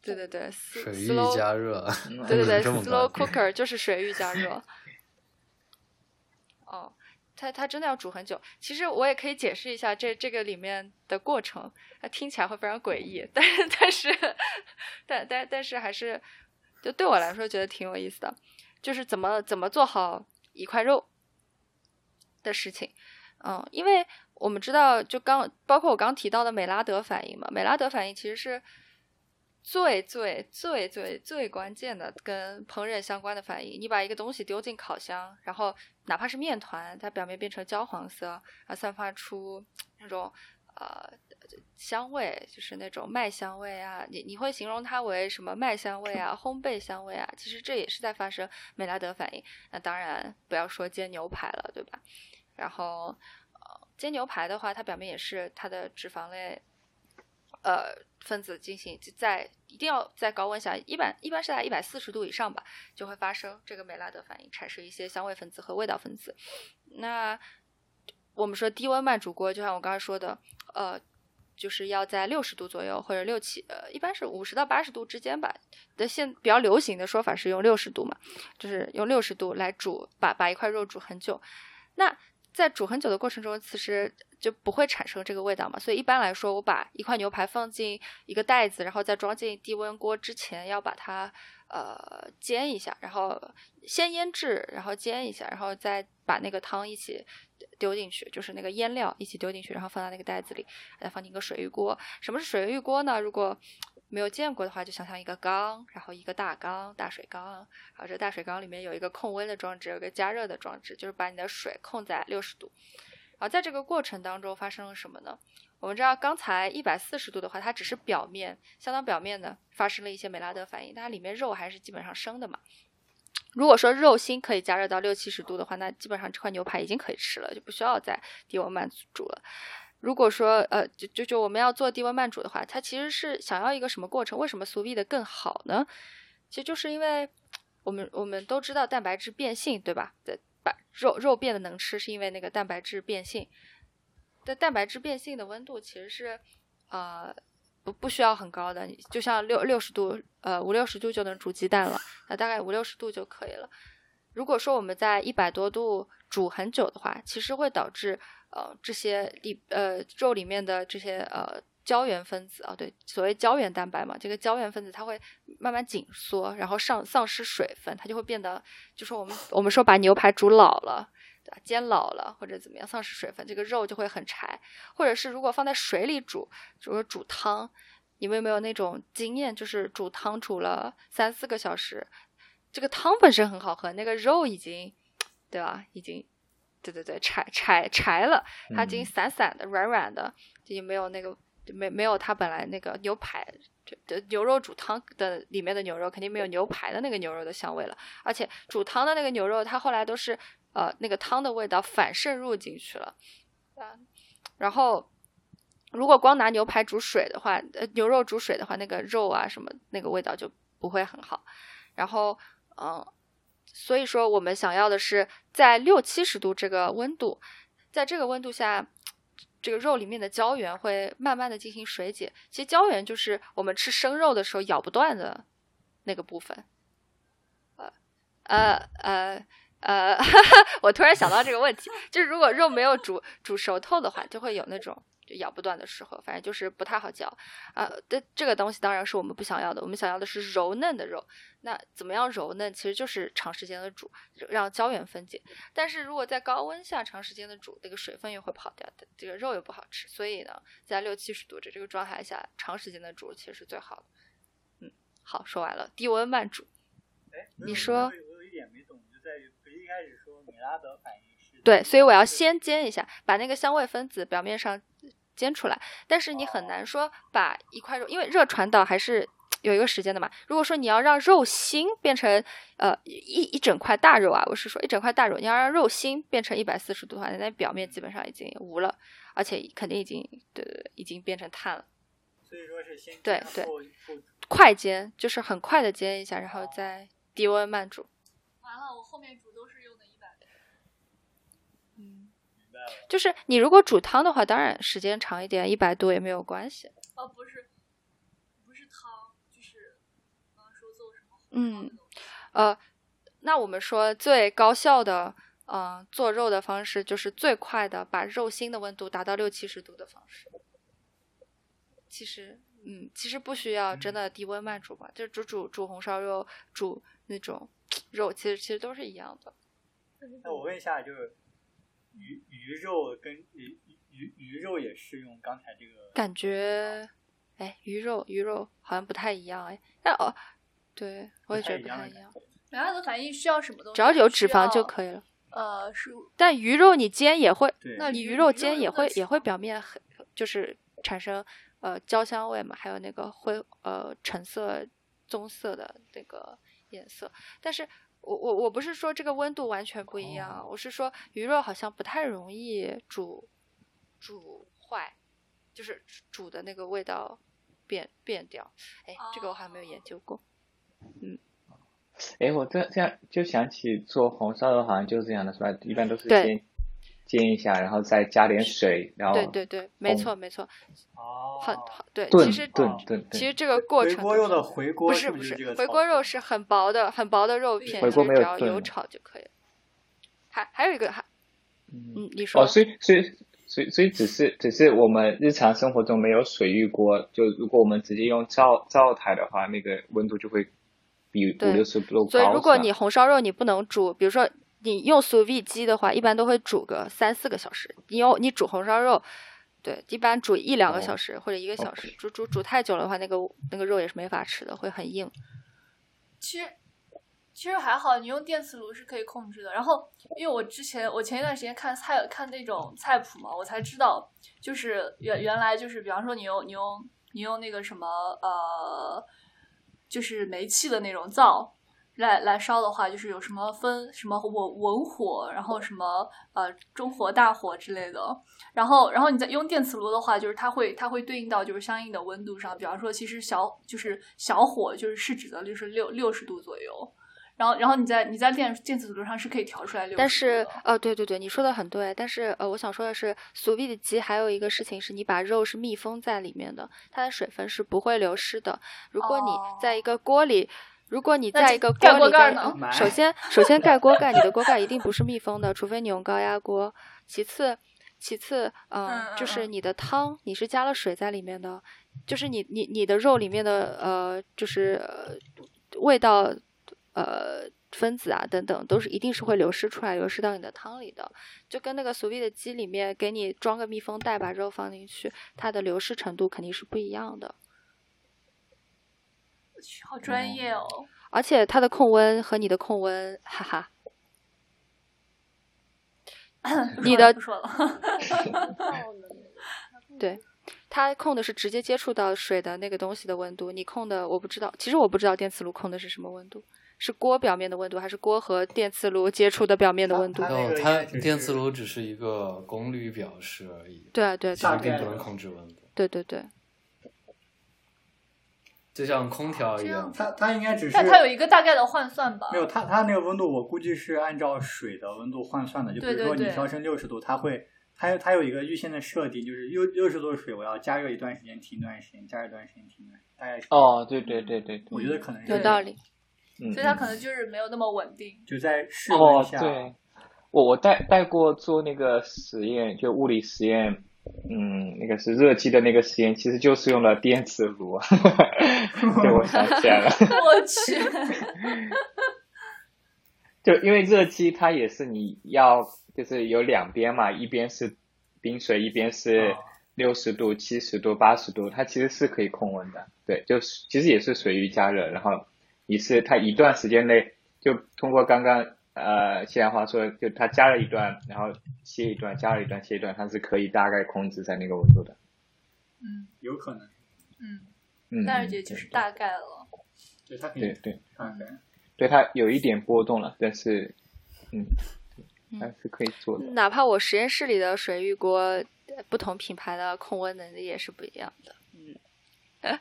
对对对，水浴加热，对对对，slow cooker 就是水浴加热。哦，它它真的要煮很久。其实我也可以解释一下这这个里面的过程，它听起来会非常诡异，但是但是 但但但是还是就对我来说觉得挺有意思的，就是怎么怎么做好。一块肉的事情，嗯，因为我们知道，就刚包括我刚提到的美拉德反应嘛，美拉德反应其实是最最最最最关键的跟烹饪相关的反应。你把一个东西丢进烤箱，然后哪怕是面团，它表面变成焦黄色，啊，散发出那种呃。香味就是那种麦香味啊，你你会形容它为什么麦香味啊、烘焙香味啊？其实这也是在发生美拉德反应。那当然不要说煎牛排了，对吧？然后呃，煎牛排的话，它表面也是它的脂肪类呃分子进行在一定要在高温下，一般一般是在一百四十度以上吧，就会发生这个美拉德反应，产生一些香味分子和味道分子。那我们说低温慢煮锅，就像我刚才说的，呃。就是要在六十度左右或者六七呃，一般是五十到八十度之间吧。的现比较流行的说法是用六十度嘛，就是用六十度来煮，把把一块肉煮很久。那在煮很久的过程中，其实就不会产生这个味道嘛。所以一般来说，我把一块牛排放进一个袋子，然后再装进低温锅之前，要把它呃煎一下，然后先腌制，然后煎一下，然后再把那个汤一起。丢进去就是那个腌料一起丢进去，然后放到那个袋子里，再放进一个水浴锅。什么是水浴锅呢？如果没有见过的话，就想象一个缸，然后一个大缸，大水缸，然后这大水缸里面有一个控温的装置，有个加热的装置，就是把你的水控在六十度。然后在这个过程当中发生了什么呢？我们知道刚才一百四十度的话，它只是表面，相当表面的发生了一些美拉德反应，它里面肉还是基本上生的嘛。如果说肉心可以加热到六七十度的话，那基本上这块牛排已经可以吃了，就不需要再低温慢煮了。如果说呃，就就就我们要做低温慢煮的话，它其实是想要一个什么过程？为什么苏 v 的更好呢？其实就是因为我们我们都知道蛋白质变性，对吧？对，把肉肉变得能吃，是因为那个蛋白质变性。的蛋白质变性的温度其实是呃。不不需要很高的，就像六六十度，呃五六十度就能煮鸡蛋了，那大概五六十度就可以了。如果说我们在一百多度煮很久的话，其实会导致呃这些里呃肉里面的这些呃胶原分子啊，对，所谓胶原蛋白嘛，这个胶原分子它会慢慢紧缩，然后上丧失水分，它就会变得，就说我们我们说把牛排煮老了。对吧？煎老了或者怎么样，丧失水分，这个肉就会很柴。或者是如果放在水里煮，比如说煮汤，你们有没有那种经验？就是煮汤煮了三四个小时，这个汤本身很好喝，那个肉已经，对吧？已经，对对对，柴柴柴了，它已经散散的、软软的，已经没有那个没没有它本来那个牛排，就牛肉煮汤的里面的牛肉肯定没有牛排的那个牛肉的香味了。而且煮汤的那个牛肉，它后来都是。呃，那个汤的味道反渗入进去了，啊，然后如果光拿牛排煮水的话，呃，牛肉煮水的话，那个肉啊什么那个味道就不会很好。然后，嗯，所以说我们想要的是在六七十度这个温度，在这个温度下，这个肉里面的胶原会慢慢的进行水解。其实胶原就是我们吃生肉的时候咬不断的那个部分，呃，呃，呃。呃，我突然想到这个问题，就是如果肉没有煮煮熟透的话，就会有那种就咬不断的时候，反正就是不太好嚼啊。这这个东西当然是我们不想要的，我们想要的是柔嫩的肉。那怎么样柔嫩？其实就是长时间的煮，让胶原分解。但是如果在高温下长时间的煮，那个水分又会跑掉，这个肉又不好吃。所以呢，在六七十度的这个状态下，长时间的煮其实是最好的。嗯，好，说完了，低温慢煮。哎，你说。我有一开始说米拉德反应是对，所以我要先煎一下，把那个香味分子表面上煎出来。但是你很难说把一块肉，因为热传导还是有一个时间的嘛。如果说你要让肉心变成呃一一整块大肉啊，我是说一整块大肉，你要让肉心变成一百四十度的话，那表面基本上已经无了，而且肯定已经对对对，已经变成碳了。所以说是先对对快煎就是很快的煎一下，然后再低温慢煮。完了，我后面煮都是用的一百度。嗯，就是你如果煮汤的话，当然时间长一点，一百度也没有关系。哦，不是，不是汤，就是刚刚说做什么嗯呃，那我们说最高效的，呃，做肉的方式就是最快的把肉心的温度达到六七十度的方式。其实，嗯，其实不需要真的低温慢煮吧，就煮煮煮红烧肉，煮那种肉，其实其实都是一样的。那我问一下，就是鱼鱼肉跟鱼鱼鱼肉也是用刚才这个感觉，哎，鱼肉鱼肉好像不太一样，哎，但哦，对我也觉得不太一样，两样的反应需要什么东西？只要有脂肪就。可以了。呃，是但鱼肉你煎也会，那鱼你鱼肉煎也会也会表面很就是产生呃焦香味嘛，还有那个灰呃橙色棕色的那个颜色。但是我我我不是说这个温度完全不一样，我是说鱼肉好像不太容易煮煮坏，就是煮的那个味道变变掉。哎，这个我还没有研究过。嗯哎，我这这样就想起做红烧肉好像就是这样的，是吧？一般都是对先煎一下，然后再加点水，然后对对对，没错没错，哦，很好对，其实炖炖炖。其实这个过程回锅肉的回锅不是不不是回锅肉是很薄的很薄的肉片，回锅就是只要油炒就可以了。还还有一个还嗯嗯，你说哦，所以所以所以所以只是只是我们日常生活中没有水浴锅，就如果我们直接用灶灶台的话，那个温度就会比五六十度高。所以如果你红烧肉你不能煮，比如说你用 sous vide 机的话，一般都会煮个三四个小时。你用你煮红烧肉，对，一般煮一两个哦小时、或者一个小时煮煮煮太久了的话，那个那个肉也是没法吃的，会很硬。其实其实还好，你用电磁炉是可以控制的。然后，因为我之前我前一段时间看菜看那种菜谱嘛，我才知道，就是原原来就是，比方说你用你用你用那个什么呃，就是煤气的那种灶。来来烧的话，就是有什么分什么文文火，然后什么呃中火、大火之类的。然后然后你再用电磁炉的话，就是它会它会对应到就是相应的温度上。比方说，其实小就是小火就是是指的就是六六十度左右。然后然后你在你在电电磁炉上是可以调出来六，但是呃，对对对，你说的很对。但是呃，我想说的是，速 vide 机还有一个事情是你把肉是密封在里面的，它的水分是不会流失的。如果你在一个锅里。如果你在一个锅锅里跟盖呢嗯首先首先盖锅盖，你的锅盖一定不是密封的，除非你用高压锅。其次，其次，嗯，嗯就是嗯你的汤你是加了水在里面的，就是你你你的肉里面的呃，就是、呃、味道呃分子啊等等，都是一定是会流失出来，流失到你的汤里的。就跟那个 sous vide 机里面给你装个密封袋，把肉放进去，它的流失程度肯定是不一样的。好专业哦。而且它的控温和你的控温，哈哈，你的不说了，对，它控的是直接接触到水的那个东西的温度，你控的我不知道，其实我不知道电磁炉控的是什么温度，是锅表面的温度，还是锅和电磁炉接触的表面的温度。哦，它电磁炉只是一个功率表示而已，对对其对。实并不能控制温度，对对对，就像空调一样样。它它应该只是但它有一个大概的换算吧没。有它它那个温度，我估计是按照水的温度换算的。就比如说你调成六十度，它会它有它有一个预先的设定，就是六六十度的水我要加热一段时间，停一段时间，加热一段时间，停一段时间，大概是。哦，对对对对对，我觉得可能是有道理。嗯，所以它可能就是没有那么稳定。就在室温哦，下，对，我我带带过做那个实验，就物理实验，嗯，那个是热机的那个实验，其实就是用了电磁炉，对，我想起来了，我去，就因为热机它也是你要就是有两边嘛，一边是冰水，一边是哦。六十度、七十度、八十度，它其实是可以控温的，对，就是其实也是水域加热，然后你是它一段时间内就通过刚刚呃西兰花说，就它加了一段，然后歇一段，加了一段，歇一段，它是可以大概控制在那个温度的。嗯有可能，嗯，嗯，但是也就是大概了。对它可以对对大概。对，它有一点波动了，但是嗯，嗯还是可以做的。哪怕我实验室里的水浴锅，呃不同品牌的控温能力也是不一样的。嗯，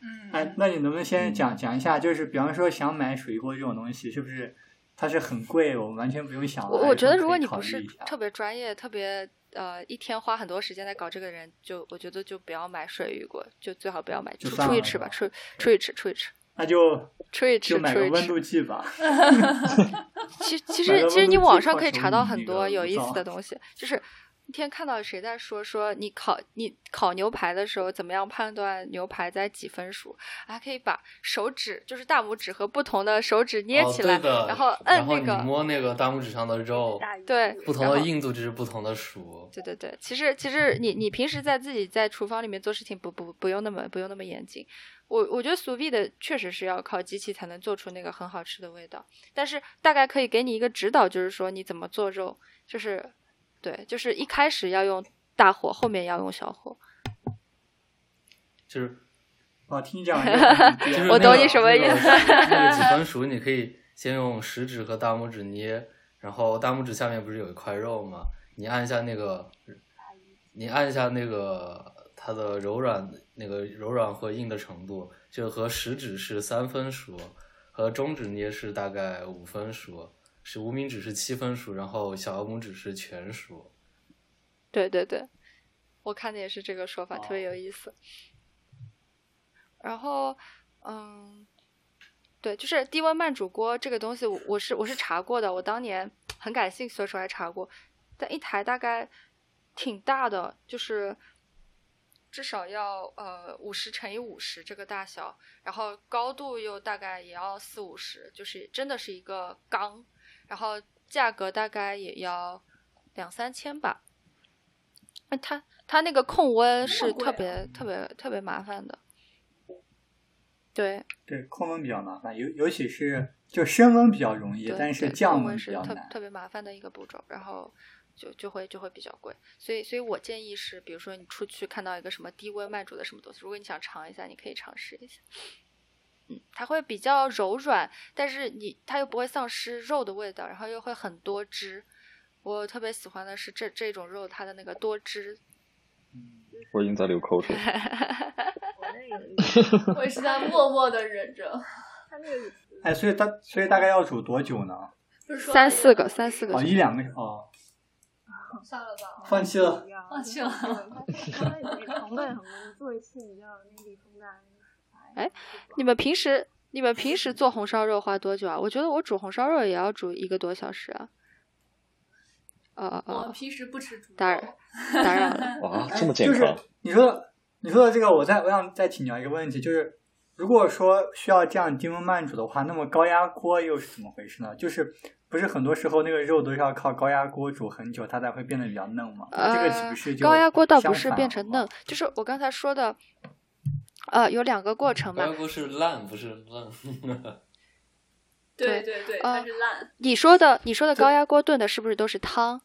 嗯，哎，那你能不能先嗯讲讲一下，就是比方说想买水锅这种东西，是不是它是很贵，我们完全不用想了？我我觉得如果你不是特别专业、特别呃一天花很多时间在搞这个人，就我觉得就不要买水浴锅，就最好不要买，就出出去吃吧出出去吃，出去吃，那就出去吃，就买个温出去吃。度计吧。其其实其实你网上可以查到很多有意思的东西，就是那天看到谁在说说你烤你烤牛排的时候怎么样判断牛排在几分熟，还可以把手指就是大拇指和不同的手指捏哦起来，然后摁那个你摸那个大拇指上的肉，对不同的硬度就是不同的熟。对对对，其实其实你你平时在自己在厨房里面做事情不不不用那么不用那么严谨。我我觉得俗 v 的确实是要靠机器才能做出那个很好吃的味道，但是大概可以给你一个指导，就是说你怎么做肉，就是对，就是一开始要用大火，后面要用小火。就是啊，听讲一个 就是我懂你什么意思那个 那个几分熟，你可以先用食指和大拇指捏，然后大拇指下面不是有一块肉吗？你按一下那个，你按一下那个它的柔软那个柔软和硬的程度，就和食指是三分熟，和中指捏是大概五分熟，是无名指是七分熟，然后小拇指是全熟。对对对，我看的也是这个说法，特别哦有意思。然后，嗯，对，就是低温慢煮锅这个东西我，我是我是查过的，我当年很感兴趣的时候还查过，但一台大概挺大的，就是至少要呃五十乘以五十这个大小，然后高度又大概也要四五十，就是真的是一个缸，然后价格大概也要两三千吧。那它它那个控温是特别、特别特别麻烦的，对对控温比较麻烦，尤尤其是就升温比较容易，但是降温是比较难。特特别麻烦的一个步骤，然后就就会就会比较贵，所以所以我建议是，比如说你出去看到一个什么低温慢煮的什么东西，如果你想尝一下，你可以尝试一下。嗯，它会比较柔软，但是你它又不会丧失肉的味道，然后又会很多汁。我特别喜欢的是这这种肉，它的那个多汁。我已经在流口水。我那个我也是在默默的忍着。它那个哎，所以大所以大概要煮多久呢？三四个，三四个哦，一两个哦，算了吧。放弃了。放弃了它 那个成本很高，你做一次你就要那密封袋。哎你们平时你们平时做红烧肉花多久啊？我觉得我煮红烧肉也要煮一个多小时啊。呃我呃，平时不吃猪肉。打扰打扰了。哇，这么健就是！你说你说的这个，我再我想再请教一个问题，就是如果说需要这样低温慢煮的话，那么高压锅又是怎么回事呢？就是不是很多时候那个肉都是要靠高压锅煮很久，它才会变得比较嫩吗？那这个岂不是就呃高压锅倒不是变成嫩，就是我刚才说的，呃，有两个过程嘛高压。锅是烂，不是烂。对对对，呃它是烂。你说的你说的高压锅炖的是不是都是汤？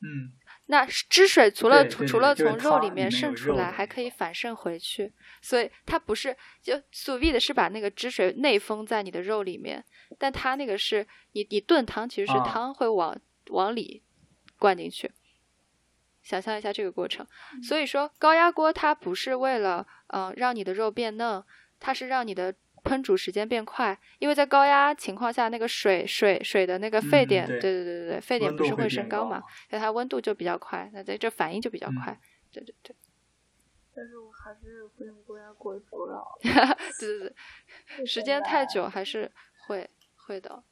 嗯，那汁水除了对对除了从肉里面渗出来，还可以反渗回去，所以它不是就素 v 的是把那个汁水内封在你的肉里面，但它那个是你你炖汤其实是啊汤会往、往里灌进去。想象一下这个过程，所以说高压锅它不是为了嗯、呃让你的肉变嫩，它是让你的烹煮时间变快，因为在高压情况下，那个水水水的那个沸点，嗯对对对对沸点不是会升变高高嘛，所以它温度就比较快，那在这反应就比较嗯快，对对对但是我还是会用高压锅煮了。对对对，时间太久还是会会的，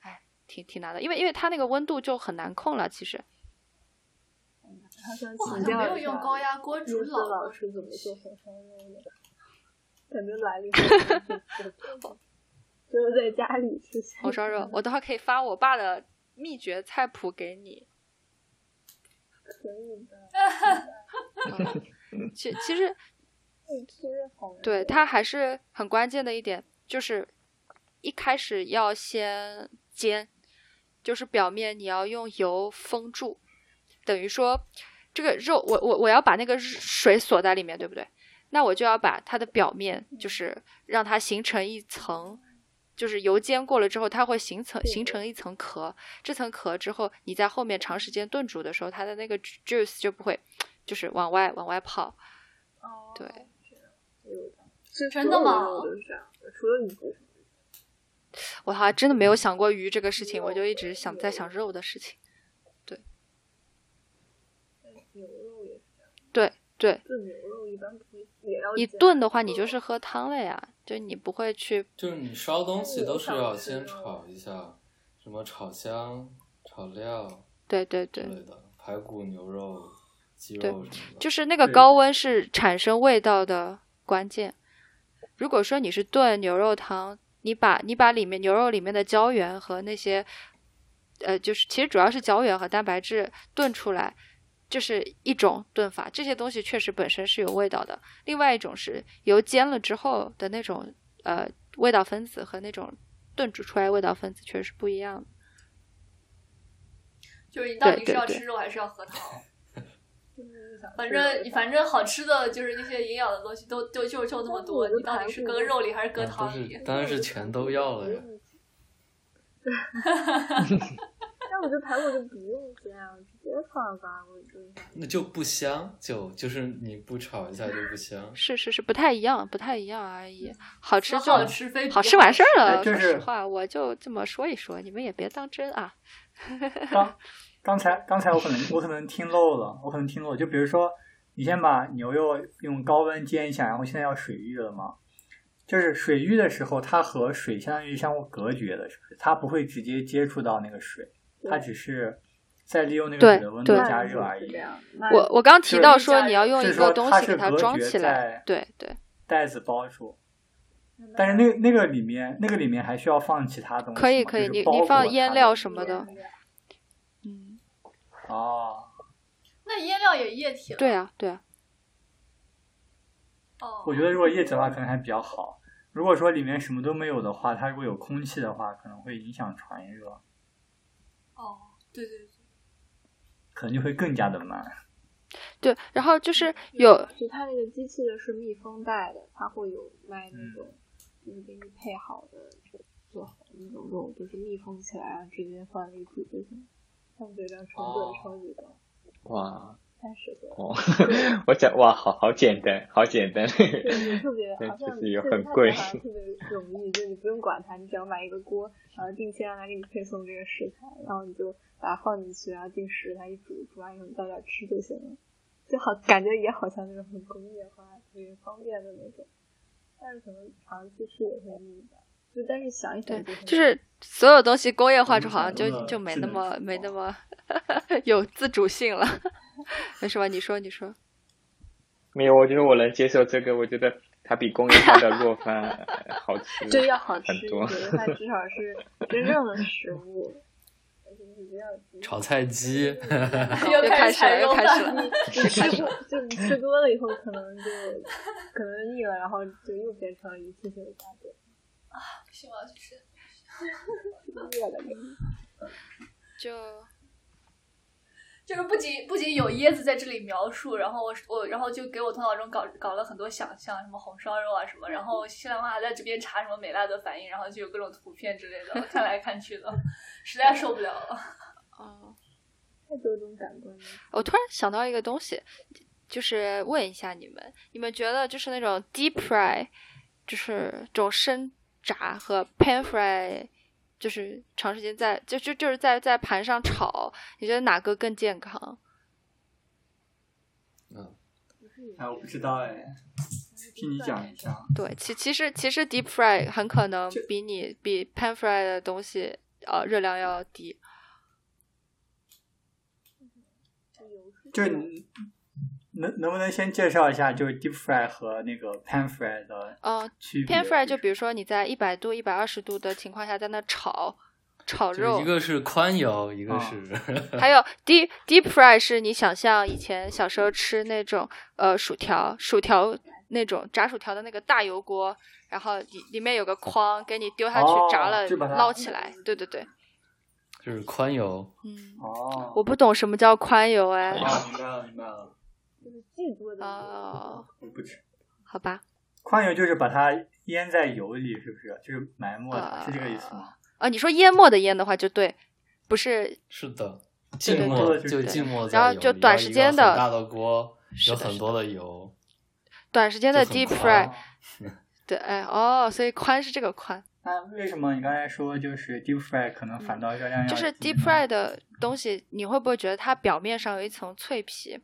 哎，挺挺难的，因为因为它那个温度就很难控了，其实。好请像没有用高压锅煮老老师怎么做红烧肉的，感觉来历很只有在家里吃红烧肉，我等会儿可以发我爸的秘诀菜谱给你。可以的。嗯其其实对它还是很关键的一点，就是一开始要先煎，就是表面你要用油封住，等于说这个肉，我我我要把那个水锁在里面，对不对？那我就要把它的表面，就是让它形成一层，就是油煎过了之后，它会形成形成一层壳。这层壳之后，你在后面长时间炖煮的时候，它的那个 juice 就不会，就是往外往外跑。哦，对，真的吗？我还真的没有想过鱼这个事情，我就一直想在想肉的事情。对，牛肉也是这样。对对。炖牛肉一般不也要你炖的话，你就是喝汤了呀，就你不会去。就是你烧东西都是要先炒一下，什么炒香、炒料，对对对，之类的排骨、牛肉、鸡肉什么的。就是那个高温是产生味道的关键。如果说你是炖牛肉汤，你把你把里面牛肉里面的胶原和那些，呃，就是其实主要是胶原和蛋白质炖出来，这是一种炖法。这些东西确实本身是有味道的。另外一种是油煎了之后的那种呃味道分子和那种炖煮出来味道分子确实是不一样的。就是你到底是要吃肉还是要喝汤？反正反正好吃的就是那些营养的东西都就就就那么多，你到底是搁肉里还是搁汤里？当然是全都要了呀。但我觉得排骨就不用煎啊，那就不香，就就是你不炒一下就不香。是是是，不太一样，不太一样而已。好吃就好吃，好吃完事儿了。说实话，我就这么说一说，你们也别当真啊。刚刚才刚才我可能我可能听漏了，我可能听漏了。就比如说，你先把牛肉用高温煎一下，然后现在要水浴了嘛？就是水浴的时候，它和水相当于相互隔绝的，是不是？它不会直接接触到那个水，它只是在利用那个水的温度加热而已。我我刚提到说你要用一个东西给它装起来，对对，袋子包住。但是那那个里面那个里面还需要放其他东西，可以可以，你你放腌料什么的。嗯。哦。那腌料也液体了。对啊对啊。哦。我觉得如果液体的话可能还比较好。如果说里面什么都没有的话，它如果有空气的话，可能会影响传热。哦，对对对。可能就会更加的慢。对，然后就是有，就它那个机器的是密封袋的，它会有卖那种，就是给你配好的，做好的那种肉，就是密封起来，然后直接放进去就行。他们这样成本超级高。哇。太适合哦，我讲哇，好好简单，好简单。对，特别 好像就是又很贵，特别容易，就你不用管它，你只要买一个锅，然后定期让它给你配送这个食材，然后你就把它放进去，然后定时它一煮，煮完以后你倒点吃就行了。就好，感觉也好像那种很工业化、特别方便的那种，但是可能长期吃也会腻吧。就但是想一想，就是所有东西工业化之后好像就就没那么没那么有自主性了。为什么？你说，你说。没有，我觉得我能接受这个。我觉得它比工业化的做饭好吃，对，要好吃很多。它至少是 真正的食物。炒菜鸡，又开始了，又开始了。你吃多，就你吃多了以后，可能就可能腻了，然后就又变成一次性的家电。啊，不行，我要去吃。饿了，就。就是不仅不仅有椰子在这里描述，然后我我然后就给我头脑中搞搞了很多想象，什么红烧肉啊什么，然后西兰花还在这边查什么美辣的反应，然后就有各种图片之类的，看来看去的，实在受不了了。哦，太多种感官了。我突然想到一个东西，就是问一下你们，你们觉得就是那种 deep fry，就是这种生炸和 pan fry。就是长时间在就就就是在在盘上炒，你觉得哪个更健康？嗯，哎，我不知道哎，听你讲一下。对，其其实其实 deep fry 很可能比你比 pan fry 的东西呃热量要低。就你。能能不能先介绍一下，就是 deep fry 和那个 pan fry 的区别？pan fry 就比如说你在一百度、一百二十度的情况下在那炒炒肉，一个是宽油，一个是 还有 deep deep fry 是你想象以前小时候吃那种呃薯条，薯条那种炸薯条的那个大油锅，然后里里面有个筐，给你丢下去哦炸了捞起来。对对对，就是宽油，嗯，哦，我不懂什么叫宽油哎。哦，明白了，明白了。就是巨多的哦，我不吃。好吧，宽油就是把它腌在油里，是不是？就是埋没它，啊是这个意思吗？啊，你说淹没的淹的话就对，不是是的，对浸对没就浸没在然后就短时间的大的锅，有很多的油，短时间的 deep fry。对，哎哦，所以宽是这个宽，那为什么你刚才说就是 deep fry 可能反倒热量要就是 deep fry 的东西，你会不会觉得它表面上有一层脆皮？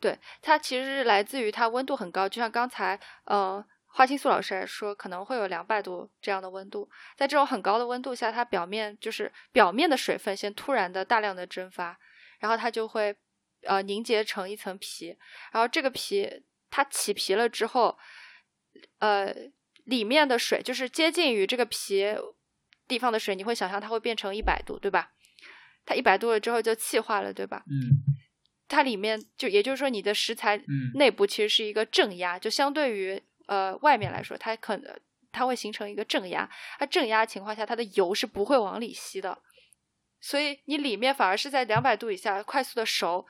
对，它其实是来自于它温度很高，就像刚才呃花青素老师也说，可能会有两百度这样的温度，在这种很高的温度下，它表面就是表面的水分先突然的大量的蒸发，然后它就会呃凝结成一层皮，然后这个皮它起皮了之后，呃里面的水就是接近于这个皮地方的水，你会想象它会变成一百度，对吧？它一百度了之后就气化了，对吧？嗯它里面就也就是说，你的食材嗯内部其实是一个正压，就相对于呃外面来说，它可能它会形成一个正压。它正压情况下，它的油是不会往里吸的，所以你里面反而是在两百度以下快速的熟。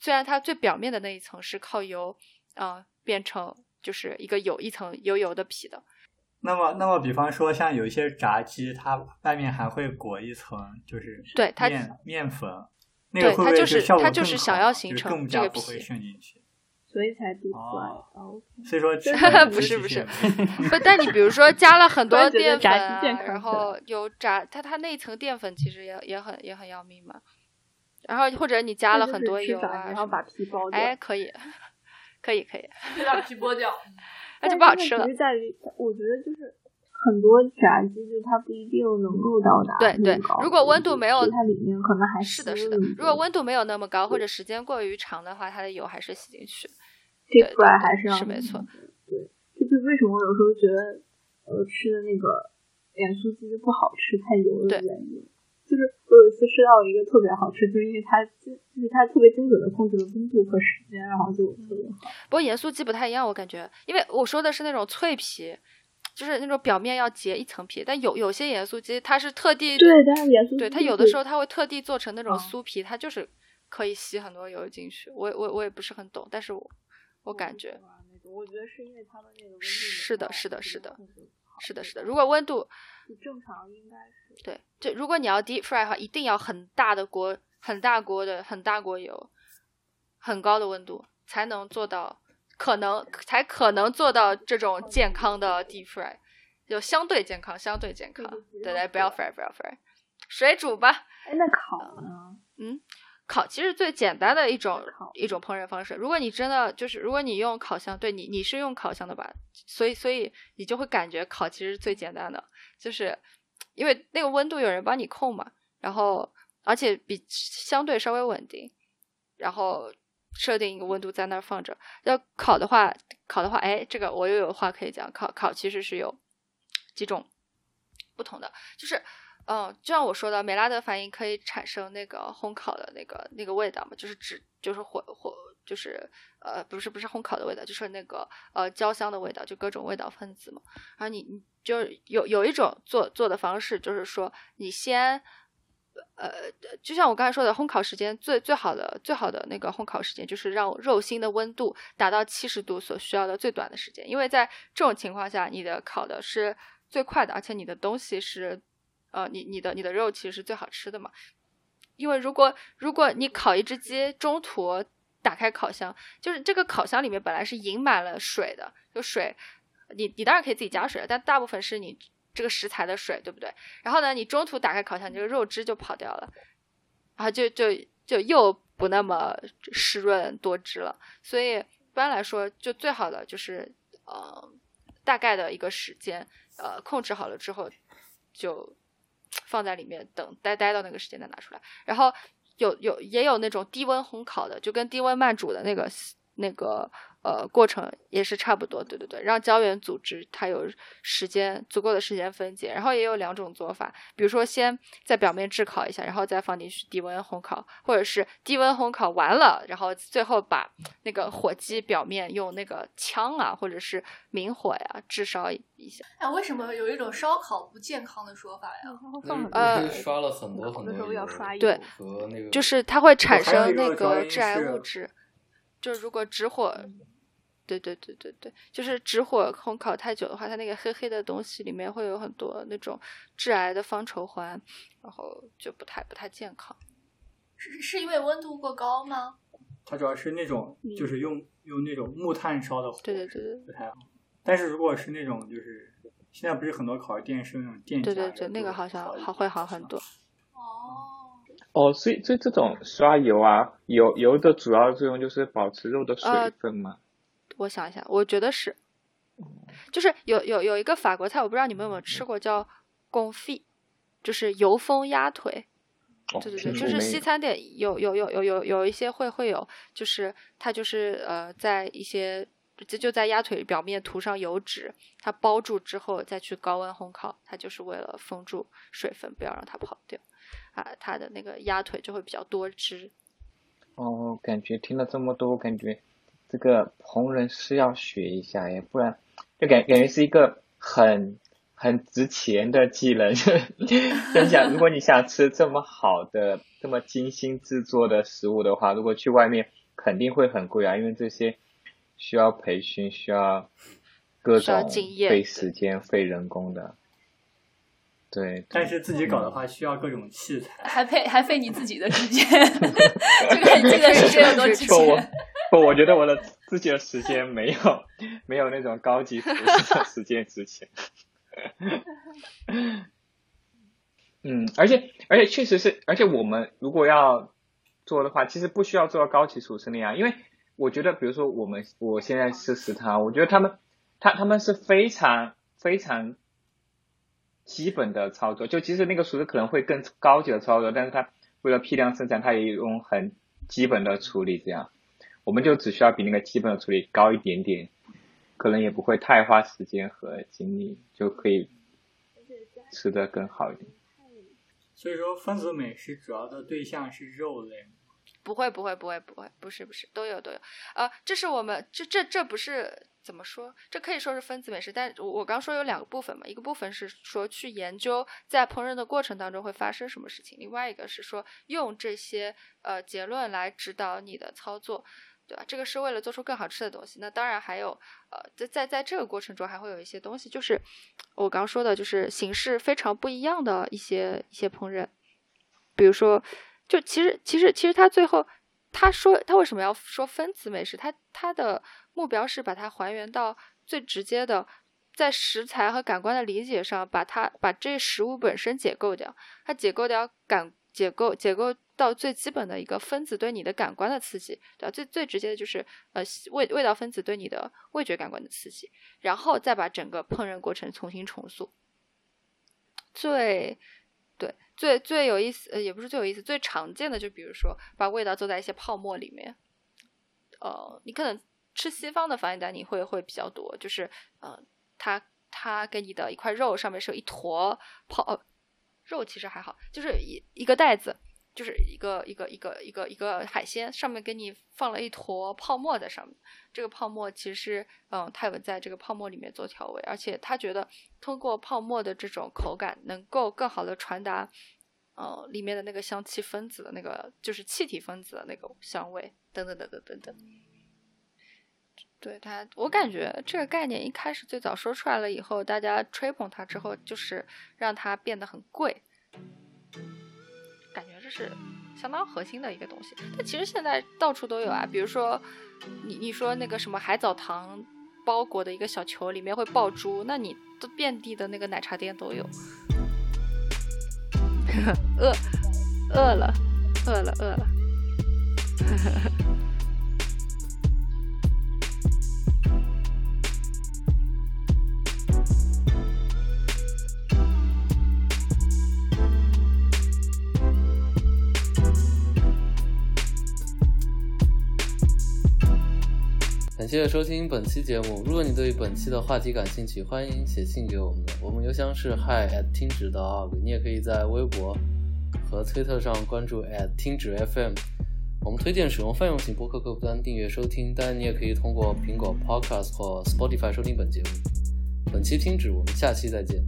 虽然它最表面的那一层是靠油啊、呃变成就是一个有一层油油的皮的，那么，那么，比方说，像有一些炸鸡，它外面还会裹一层，就是对它面面粉，那个对会不会它就是它就是想要形成更这个加不会皮渗进去。所以才 deep 哦 fry。哦，所以说 不是不是 不，但你比如说加了很多淀粉然后有炸它它那一层淀粉其实也也很也很要命嘛。然后或者你加了很多油啊，然后把皮剥掉。哎，可以，可以可以，就把皮剥掉。那就不好吃了在于，我觉得就是很多炸鸡，就它不一定能够到达对对如果温度度没有它里面可能还是的，是的吸了一。如果温度没有那么高，或者时间过于长的话，它的油还是吸进去。对 fry 对还是要是没错。对，就是为什么我有时候觉得呃吃的那个盐酥鸡就不好吃，太油了的对原因。就是我有一次吃到一个特别好吃，就是因为它精，就是它特别精准的控制了温度和时间，然后就特别好。不过盐酥鸡不太一样，我感觉，因为我说的是那种脆皮，就是那种表面要结一层皮，但有有些盐酥鸡它是特地对，但是盐酥鸡对它有的时候它会特地做成那种嗯酥皮，它就是可以吸很多油进去。我我我也不是很懂，但是我我感觉，我觉得是因为它的那个温度是的是的是的是的是的，如果温度正常应该是对，就如果你要 deep fry 的话，一定要很大的锅，很大锅的，很大锅油，很高的温度，才能做到，可能才可能做到这种健康的 deep fry，就相对健康，相对健康。对对，不要 fry，不要 fry，水煮吧。哎，那烤呢？嗯，烤其实最简单的一种一种烹饪方式。如果你真的就是，如果你用烤箱，对你你是用烤箱的吧？所以所以你就会感觉烤其实是最简单的，就是因为那个温度有人帮你控嘛，然后而且比相对稍微稳定，然后设定一个温度在那儿放着。要烤的话，烤的话，哎，这个我又有话可以讲。烤烤其实是有几种不同的，就是嗯，就像我说的，美拉德反应可以产生那个烘烤的那个那个味道嘛，就是指就是火火就是呃不是不是烘烤的味道，就是那个呃焦香的味道，就各种味道分子嘛。然后你你就有有一种做做的方式，就是说你先。呃，就像我刚才说的，烘烤时间最最好的最好的那个烘烤时间，就是让肉心的温度达到七十度所需要的最短的时间。因为在这种情况下，你的烤的是最快的，而且你的东西是，呃，你你的你的肉其实是最好吃的嘛。因为如果如果你烤一只鸡，中途打开烤箱，就是这个烤箱里面本来是盈满了水的，就水，你你当然可以自己加水，但大部分是你这个食材的水，对不对？然后呢，你中途打开烤箱，你这个肉汁就跑掉了，然后就就就又不那么湿润多汁了。所以一般来说，就最好的就是呃大概的一个时间，呃控制好了之后就放在里面等待待到那个时间再拿出来。然后有有也有那种低温烘烤的，就跟低温慢煮的那个那个呃过程也是差不多，对对对，让胶原组织它有时间足够的时间分解，然后也有两种做法，比如说先在表面炙烤一下，然后再放进去低温烘烤，或者是低温烘烤完了，然后最后把那个火鸡表面用那个枪啊或者是明火呀炙烧一下。哎，为什么有一种烧烤不健康的说法呀？呃刷了很多很多油，对，和那个就是它会产生那个致癌物质。就如果直火，对对对对对，就是直火烘烤太久的话，它那个黑黑的东西里面会有很多那种致癌的方稠环，然后就不太不太健康。是是因为温度过高吗？它主要是那种就是用用那种木炭烧的火，对对对对，不太好。但是如果是那种就是现在不是很多烤肉店是那种电对对对，那个好像好会好很多。哦。哦，所以所以这种刷油啊，油油的主要作用就是保持肉的水分吗？我想一下，我觉得是，就是有有有一个法国菜，我不知道你们有没有吃过，叫 confit，就是油封鸭腿。对对对，就是西餐店有有有有有有一些会会有，就是它就是呃在一些就就在鸭腿表面涂上油脂，它包住之后再去高温烘烤，它就是为了封住水分，不要让它跑掉。啊，它的那个鸭腿就会比较多汁。哦，感觉听了这么多，感觉这个红人是要学一下耶，不然就感感觉是一个很很值钱的技能。真想，如果你想吃这么好的、这么精心制作的食物的话，如果去外面肯定会很贵啊，因为这些需要培训，需要各种费时间、费人工的。对，但是自己搞的话需要各种器材，还费还费你自己的时间，这个这个时间有多值钱？我觉得我的自己的时间没有 没有那种高级服饰的时间值钱。嗯，而且而且确实是，而且我们如果要做的话，其实不需要做到高级厨师那样，因为我觉得，比如说我们我现在是食堂，我觉得他们他他们是非常非常。基本的操作，就其实那个厨师可能会更高级的操作，但是他为了批量生产，他也用很基本的处理，这样我们就只需要比那个基本的处理高一点点，可能也不会太花时间和精力，就可以吃的更好一点。所以说，分子美食主要的对象是肉类。不会，不会，不会，不会，不是，不是，都有，都有。呃，这是我们这这这不是。怎么说？这可以说是分子美食，但我我刚说有两个部分嘛，一个部分是说去研究在烹饪的过程当中会发生什么事情，另外一个是说用这些呃结论来指导你的操作，对吧？这个是为了做出更好吃的东西。那当然还有呃，在在在这个过程中还会有一些东西，就是我刚说的，就是形式非常不一样的一些一些烹饪，比如说，就其实其实其实他最后他说他为什么要说分子美食？他他的。目标是把它还原到最直接的，在食材和感官的理解上，把它把这食物本身解构掉，它解构掉感解构解构到最基本的一个分子对你的感官的刺激，对吧？最最直接的就是呃味味道分子对你的味觉感官的刺激，然后再把整个烹饪过程重新重塑。最对最最有意思呃也不是最有意思，最常见的就比如说把味道做在一些泡沫里面，呃，你可能。吃西方的法餐你会会比较多，就是，呃，它它给你的一块肉上面是有一坨泡，呃肉其实还好，就是一一个袋子，就是一个一个一个一个一个海鲜，上面给你放了一坨泡沫在上面，这个泡沫其实，嗯，泰文在这个泡沫里面做调味，而且他觉得通过泡沫的这种口感，能够更好的传达，呃，里面的那个香气分子的那个，就是气体分子的那个香味，等等等等等等。对他，我感觉这个概念一开始最早说出来了以后，大家吹捧它之后，就是让它变得很贵，这是相当核心的一个东西。但其实现在到处都有啊，比如说你你说那个什么海藻糖包裹的一个小球里面会爆珠，那你都遍地的那个奶茶店都有。饿饿了，饿了，饿了。谢收听本期节目。如果你对本期的话题感兴趣，欢迎写信给我们。我们邮箱是 hi at 听指的 org。你也可以在微博和推特上关注 at 听指 FM。我们推荐使用泛用型播客客户端订阅收听，当然你也可以通过苹果 Podcast 或 Spotify 收听本节目。本期听止，我们下期再见。